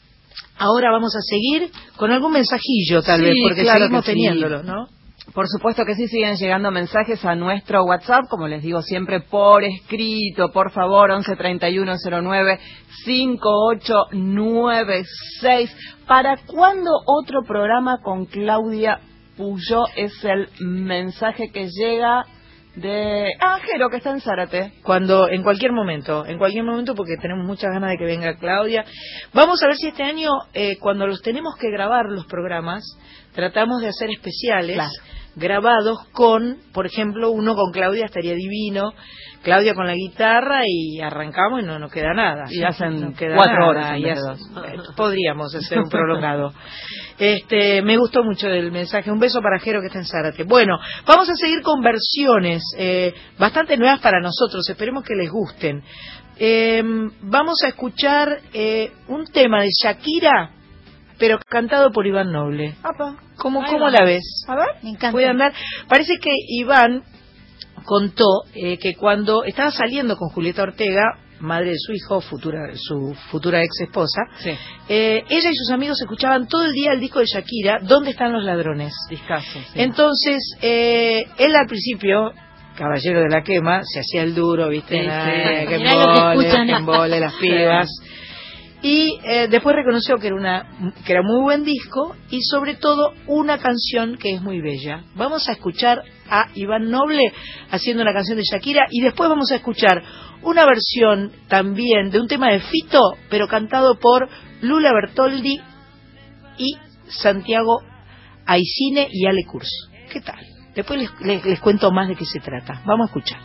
Ahora vamos a seguir con algún mensajillo, tal Sí, vez, porque claro seguimos sí. teniéndolo, ¿no? Por supuesto que sí, siguen llegando mensajes a nuestro WhatsApp, como les digo siempre, por escrito, por favor, 11 31 09 5896. ¿Para cuándo otro programa con Claudia Puyó? Es el mensaje que llega de Ángelo, que está en Zárate. Cuando, en cualquier momento, en cualquier momento, porque tenemos muchas ganas de que venga Claudia. Vamos a ver si este año, eh, cuando los tenemos que grabar los programas, tratamos de hacer especiales, grabados con, por ejemplo, uno con Claudia estaría divino, Claudia con la guitarra y arrancamos y no nos queda nada. Y hacen No queda cuatro nada, horas y hace- eh, Podríamos hacer un prolongado. Este, me gustó mucho el mensaje. Un beso para Jero que está en Zárate. Bueno, vamos a seguir con versiones eh, bastante nuevas para nosotros. Esperemos que les gusten. Eh, vamos a escuchar eh, un tema de Shakira, pero cantado por Iván Noble. ¿Cómo, la ves? A ver, me encanta. Andar. Parece que Iván contó eh, que cuando estaba saliendo con Julieta Ortega, madre de su hijo, futura, su futura ex esposa, eh, ella y sus amigos escuchaban todo el día el disco de Shakira, ¿Dónde están los ladrones? Discaso, sí. Entonces, eh, él al principio, caballero de la quema, se hacía el duro, ¿viste? Sí, que embole, escuchan. que embole, las pibas. Y eh, después reconoció que era, una, que era muy buen disco y sobre todo una canción que es muy bella. Vamos a escuchar a Iván Noble haciendo una canción de Shakira y después vamos a escuchar una versión también de un tema de Fito, pero cantado por Lula Bertoldi y Santiago Aicine y Ale Curso. ¿Qué tal? Después les, les- les cuento más de qué se trata. Vamos a escuchar.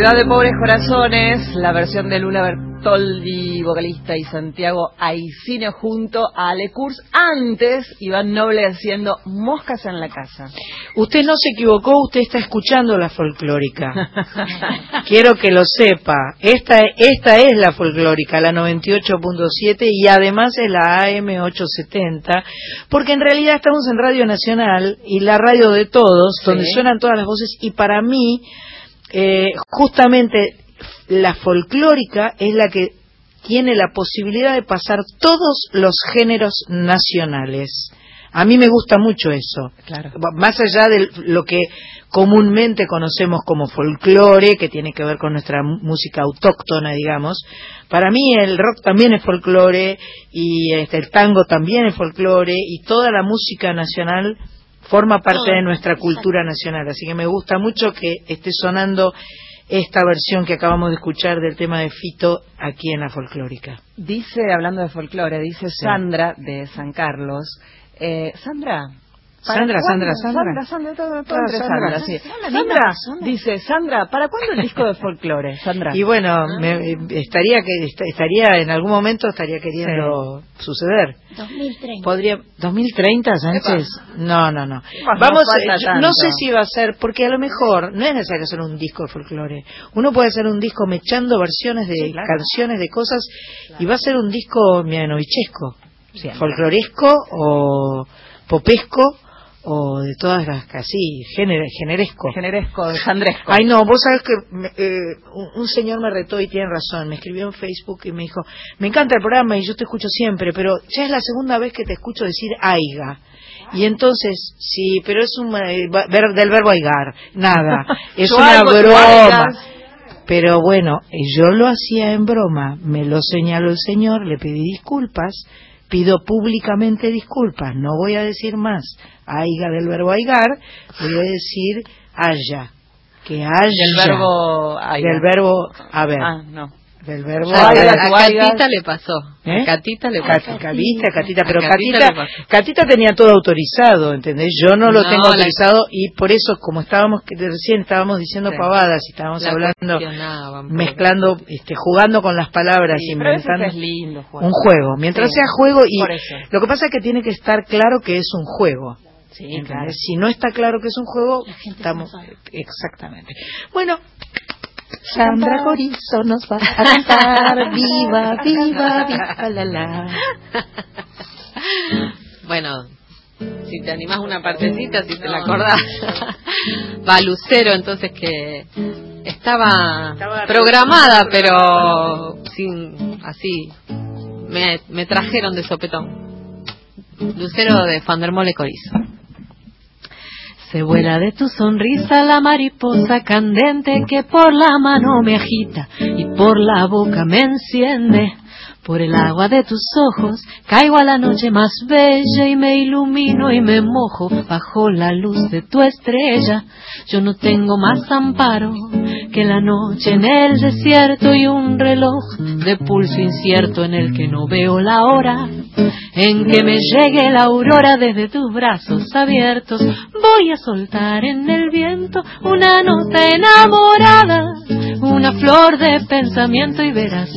Ciudad de Pobres Corazones, la versión de Luna Bertoldi, vocalista, y Santiago Aicino junto a Ale Kurz. Antes, Iván Noble haciendo Moscas en la Casa. Usted no se equivocó, usted está escuchando la folclórica. Quiero que lo sepa. Esta, esta es la folclórica, la 98.7 y además es la AM870, porque en realidad estamos en Radio Nacional y la radio de todos, donde suenan todas las voces y para mí, eh, justamente la folclórica es la que tiene la posibilidad de pasar todos los géneros nacionales. A mí me gusta mucho eso. Más allá de lo que comúnmente conocemos como folclore, que tiene que ver con nuestra música autóctona, digamos, para mí el rock también es folclore y este, el tango también es folclore y toda la música nacional forma parte de nuestra cultura nacional. Así que me gusta mucho que esté sonando esta versión que acabamos de escuchar del tema de Fito aquí en la folclórica. Dice, hablando de folclore, dice Sandra de San Carlos. Eh, Sandra. ¿Para Sandra? Sandra, Sandra. Sandra, Sandra, todo, todo Ah, Sandra. Sandra, sí. Sandra, dice, Sandra, ¿para cuándo el disco de folclore, Sandra? Y bueno, me- eh, estaría que est- estaría en algún momento estaría queriendo suceder. 2030. Podría 2030, Sánchez. No, no, no. Pues no Vamos, falta eh, no sé si va a ser porque a lo mejor no es necesario hacer un disco de folclore. Uno puede hacer un disco mechando versiones de canciones de cosas y va a ser un disco mianovichesco, folcloresco o popesco o de todas las casi género, generesco. Generesco, sandresco. Ay, no, vos sabés que me- eh, un, un señor me retó y tiene razón. Me escribió en Facebook y me dijo, me encanta el programa y yo te escucho siempre, pero ya es la segunda vez que te escucho decir aiga. Y entonces, sí, pero es un eh, ver- del verbo aigar, nada, es una broma. Pero bueno, eh, yo lo hacía en broma, me lo señaló el señor, le pedí disculpas, pido públicamente disculpas, no voy a decir más aiga del verbo aigar, voy a decir haya, que haya. Del verbo aigar. Del verbo haber. Ah, no. Del verbo tú A. Catita le pasó. ¿Eh? A Catita le pasó. Catita, Catita, pero Catita Catita, tenía todo autorizado, ¿entendés? Yo no lo No, tengo la- autorizado y por eso, como estábamos, que recién estábamos diciendo Sí. pavadas y estábamos La hablando, pobre. mezclando, este, jugando con las palabras, Sí, inventando es lindo jugar. un juego. Mientras Sí. sea juego y lo que pasa es que tiene que estar claro que es un juego. Sí, claro. Si no está claro que es un juego, estamos exactamente. Bueno, Sandra Corizo nos va a cantar viva, viva, viva la la. Bueno, si te animás una partecita, si te la acordás. Va Lucero, entonces que estaba, programada, pero sin así. Me, me trajeron de sopetón. Lucero de Fandermole Corizo. Se vuela de tu sonrisa la mariposa candente que por la mano me agita y por la boca me enciende. Por el agua de tus ojos caigo a la noche más bella y me ilumino y me mojo bajo la luz de tu estrella. Yo no tengo más amparo que la noche en el desierto y un reloj de pulso incierto en el que no veo la hora en que me llegue la aurora desde tus brazos abiertos. Voy a soltar en el viento una nota enamorada, una flor de pensamiento y verás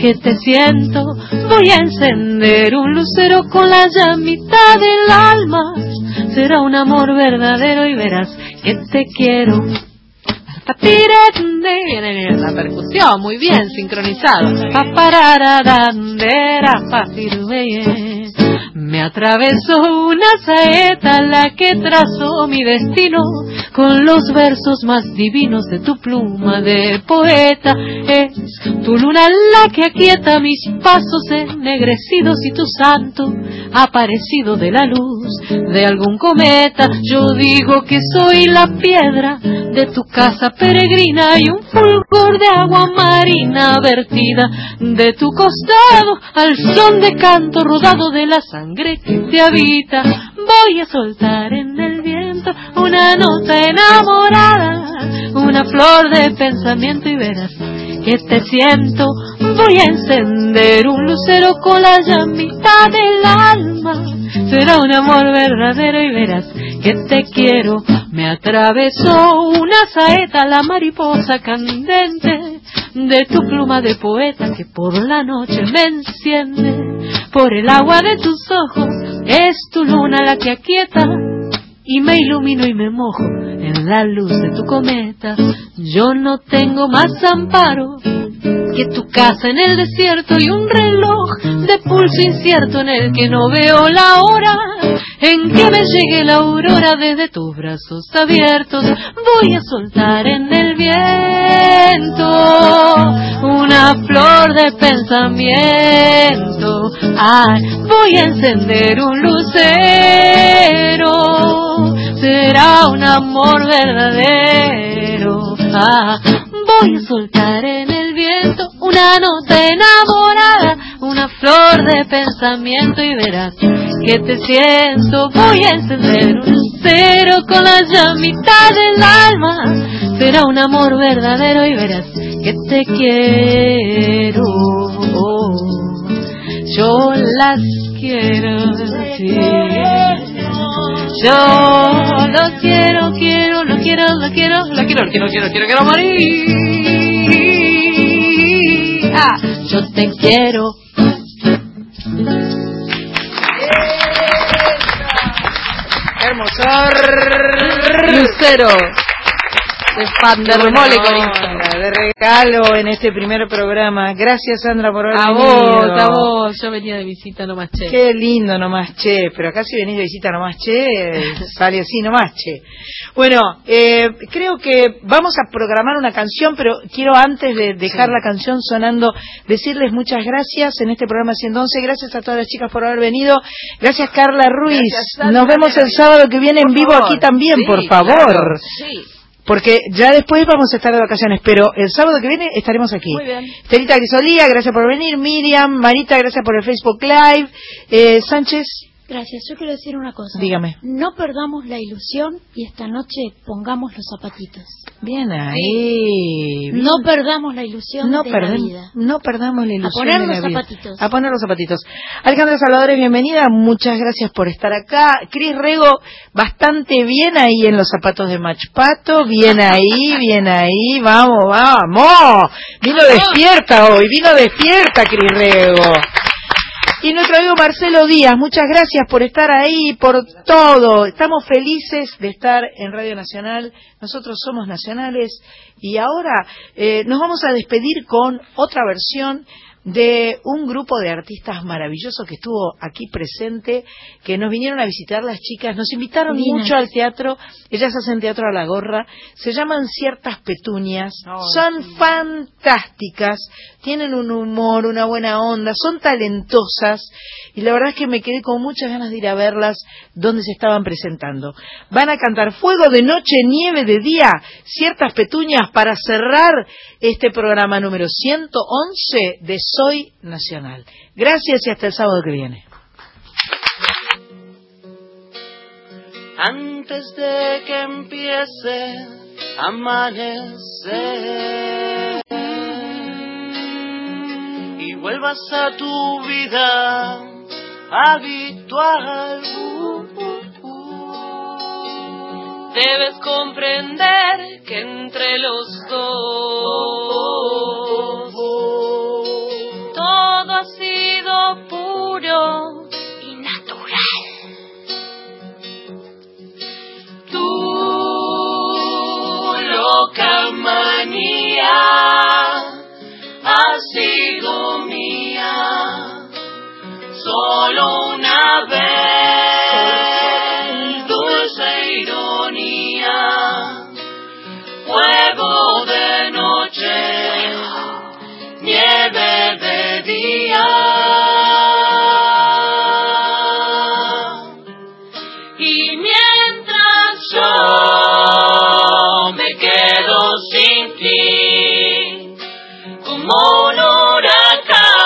que te siento. Voy a encender un lucero con la llamita del alma. Será un amor verdadero y verás que te quiero. Viene la percusión, muy bien, sincronizado. Me atravesó una saeta la que trazó mi destino con los versos más divinos de tu pluma de poeta. Es tu luna la que aquieta mis pasos ennegrecidos y tu santo aparecido de la luz de algún cometa. Yo digo que soy la piedra de tu casa peregrina y un fulgor de agua marina vertida de tu costado al son de canto rodado de la sangre que te habita. Voy a soltar en el viento una nota enamorada, una flor de pensamiento y verás que te siento. Voy a encender un lucero con la llamita del alma. Será un amor verdadero y verás que te quiero. Me atravesó una saeta la mariposa candente de tu pluma de poeta que por la noche me enciende. Por el agua de tus ojos es tu luna la que aquieta y me ilumino y me mojo en la luz de tu cometa. Yo no tengo más amparo tu casa en el desierto y un reloj de pulso incierto en el que no veo la hora en que me llegue la aurora desde tus brazos abiertos. Voy a soltar en el viento una flor de pensamiento. Ay, voy a encender un lucero. Será un amor verdadero. Ah, voy a soltar en el viento una nota enamorada, una flor de pensamiento y verás que te siento. Voy a encender un cero con la llamita del alma. Será un amor verdadero y verás que te quiero. Yo las quiero, sí. Yo lo quiero, quiero, lo quiero, lo quiero, lo quiero, lo quiero, quiero, quiero, quiero morir. Ah, yo te quiero. Hermosor. Lucero. De fan de regalo en este primer programa. Gracias, Sandra, por haber A venido. vos, a vos. Yo venía de visita nomás, che. Qué lindo nomás, che. Pero acá si venís de visita nomás, che, sale así nomás, che. Bueno, eh, creo que vamos a programar una canción, pero quiero antes de dejar la canción sonando, decirles muchas gracias en este programa 111. Gracias a todas las chicas por haber venido. Gracias, Carla Ruiz. Gracias, Sandra. Nos vemos el sábado que viene en vivo favor. aquí también, Sí, por favor. claro. Sí. Porque ya después vamos a estar de vacaciones, pero el sábado que viene estaremos aquí. Muy bien. Estelita Grisolía, gracias por venir. Miriam, Marita, gracias por el Facebook Live. Eh, Sánchez, Gracias. Yo quiero decir una cosa. Dígame. No perdamos la ilusión y esta noche pongamos los zapatitos. Bien ahí. bien. No perdamos la ilusión no, de la vida. no perdamos la ilusión. poner de la los vida. zapatitos. A poner los zapatitos. Alejandra Salvadores, bienvenida. Muchas gracias por estar acá. Cris Rego, bastante bien ahí en los zapatos de Machpato. Bien ahí, bien ahí. Vamos, vamos. Vino despierta hoy. Vino despierta, Cris Rego. Y nuestro amigo Marcelo Díaz, muchas gracias por estar ahí, por todo. Estamos felices de estar en Radio Nacional. Nosotros somos nacionales y ahora eh, nos vamos a despedir con otra versión de un grupo de artistas maravillosos que estuvo aquí presente, que nos vinieron a visitar las chicas, nos invitaron mucho al teatro, ellas hacen teatro a la gorra, se llaman Ciertas Petunias, son fantásticas, tienen un humor, una buena onda, son talentosas y la verdad es que me quedé con muchas ganas de ir a verlas donde se estaban presentando. Van a cantar Fuego de Noche, Nieve de Día, Ciertas Petunias para cerrar este programa número 111 de Soy Nacional. Gracias y hasta el sábado que viene. antes de que empiece amanecer y vuelvas a tu vida habitual. Debes comprender que entre los dos puro y natural. Tu loca manía ha sido mía solo una vez. Dulce ironía, fuego de noche nieve de día.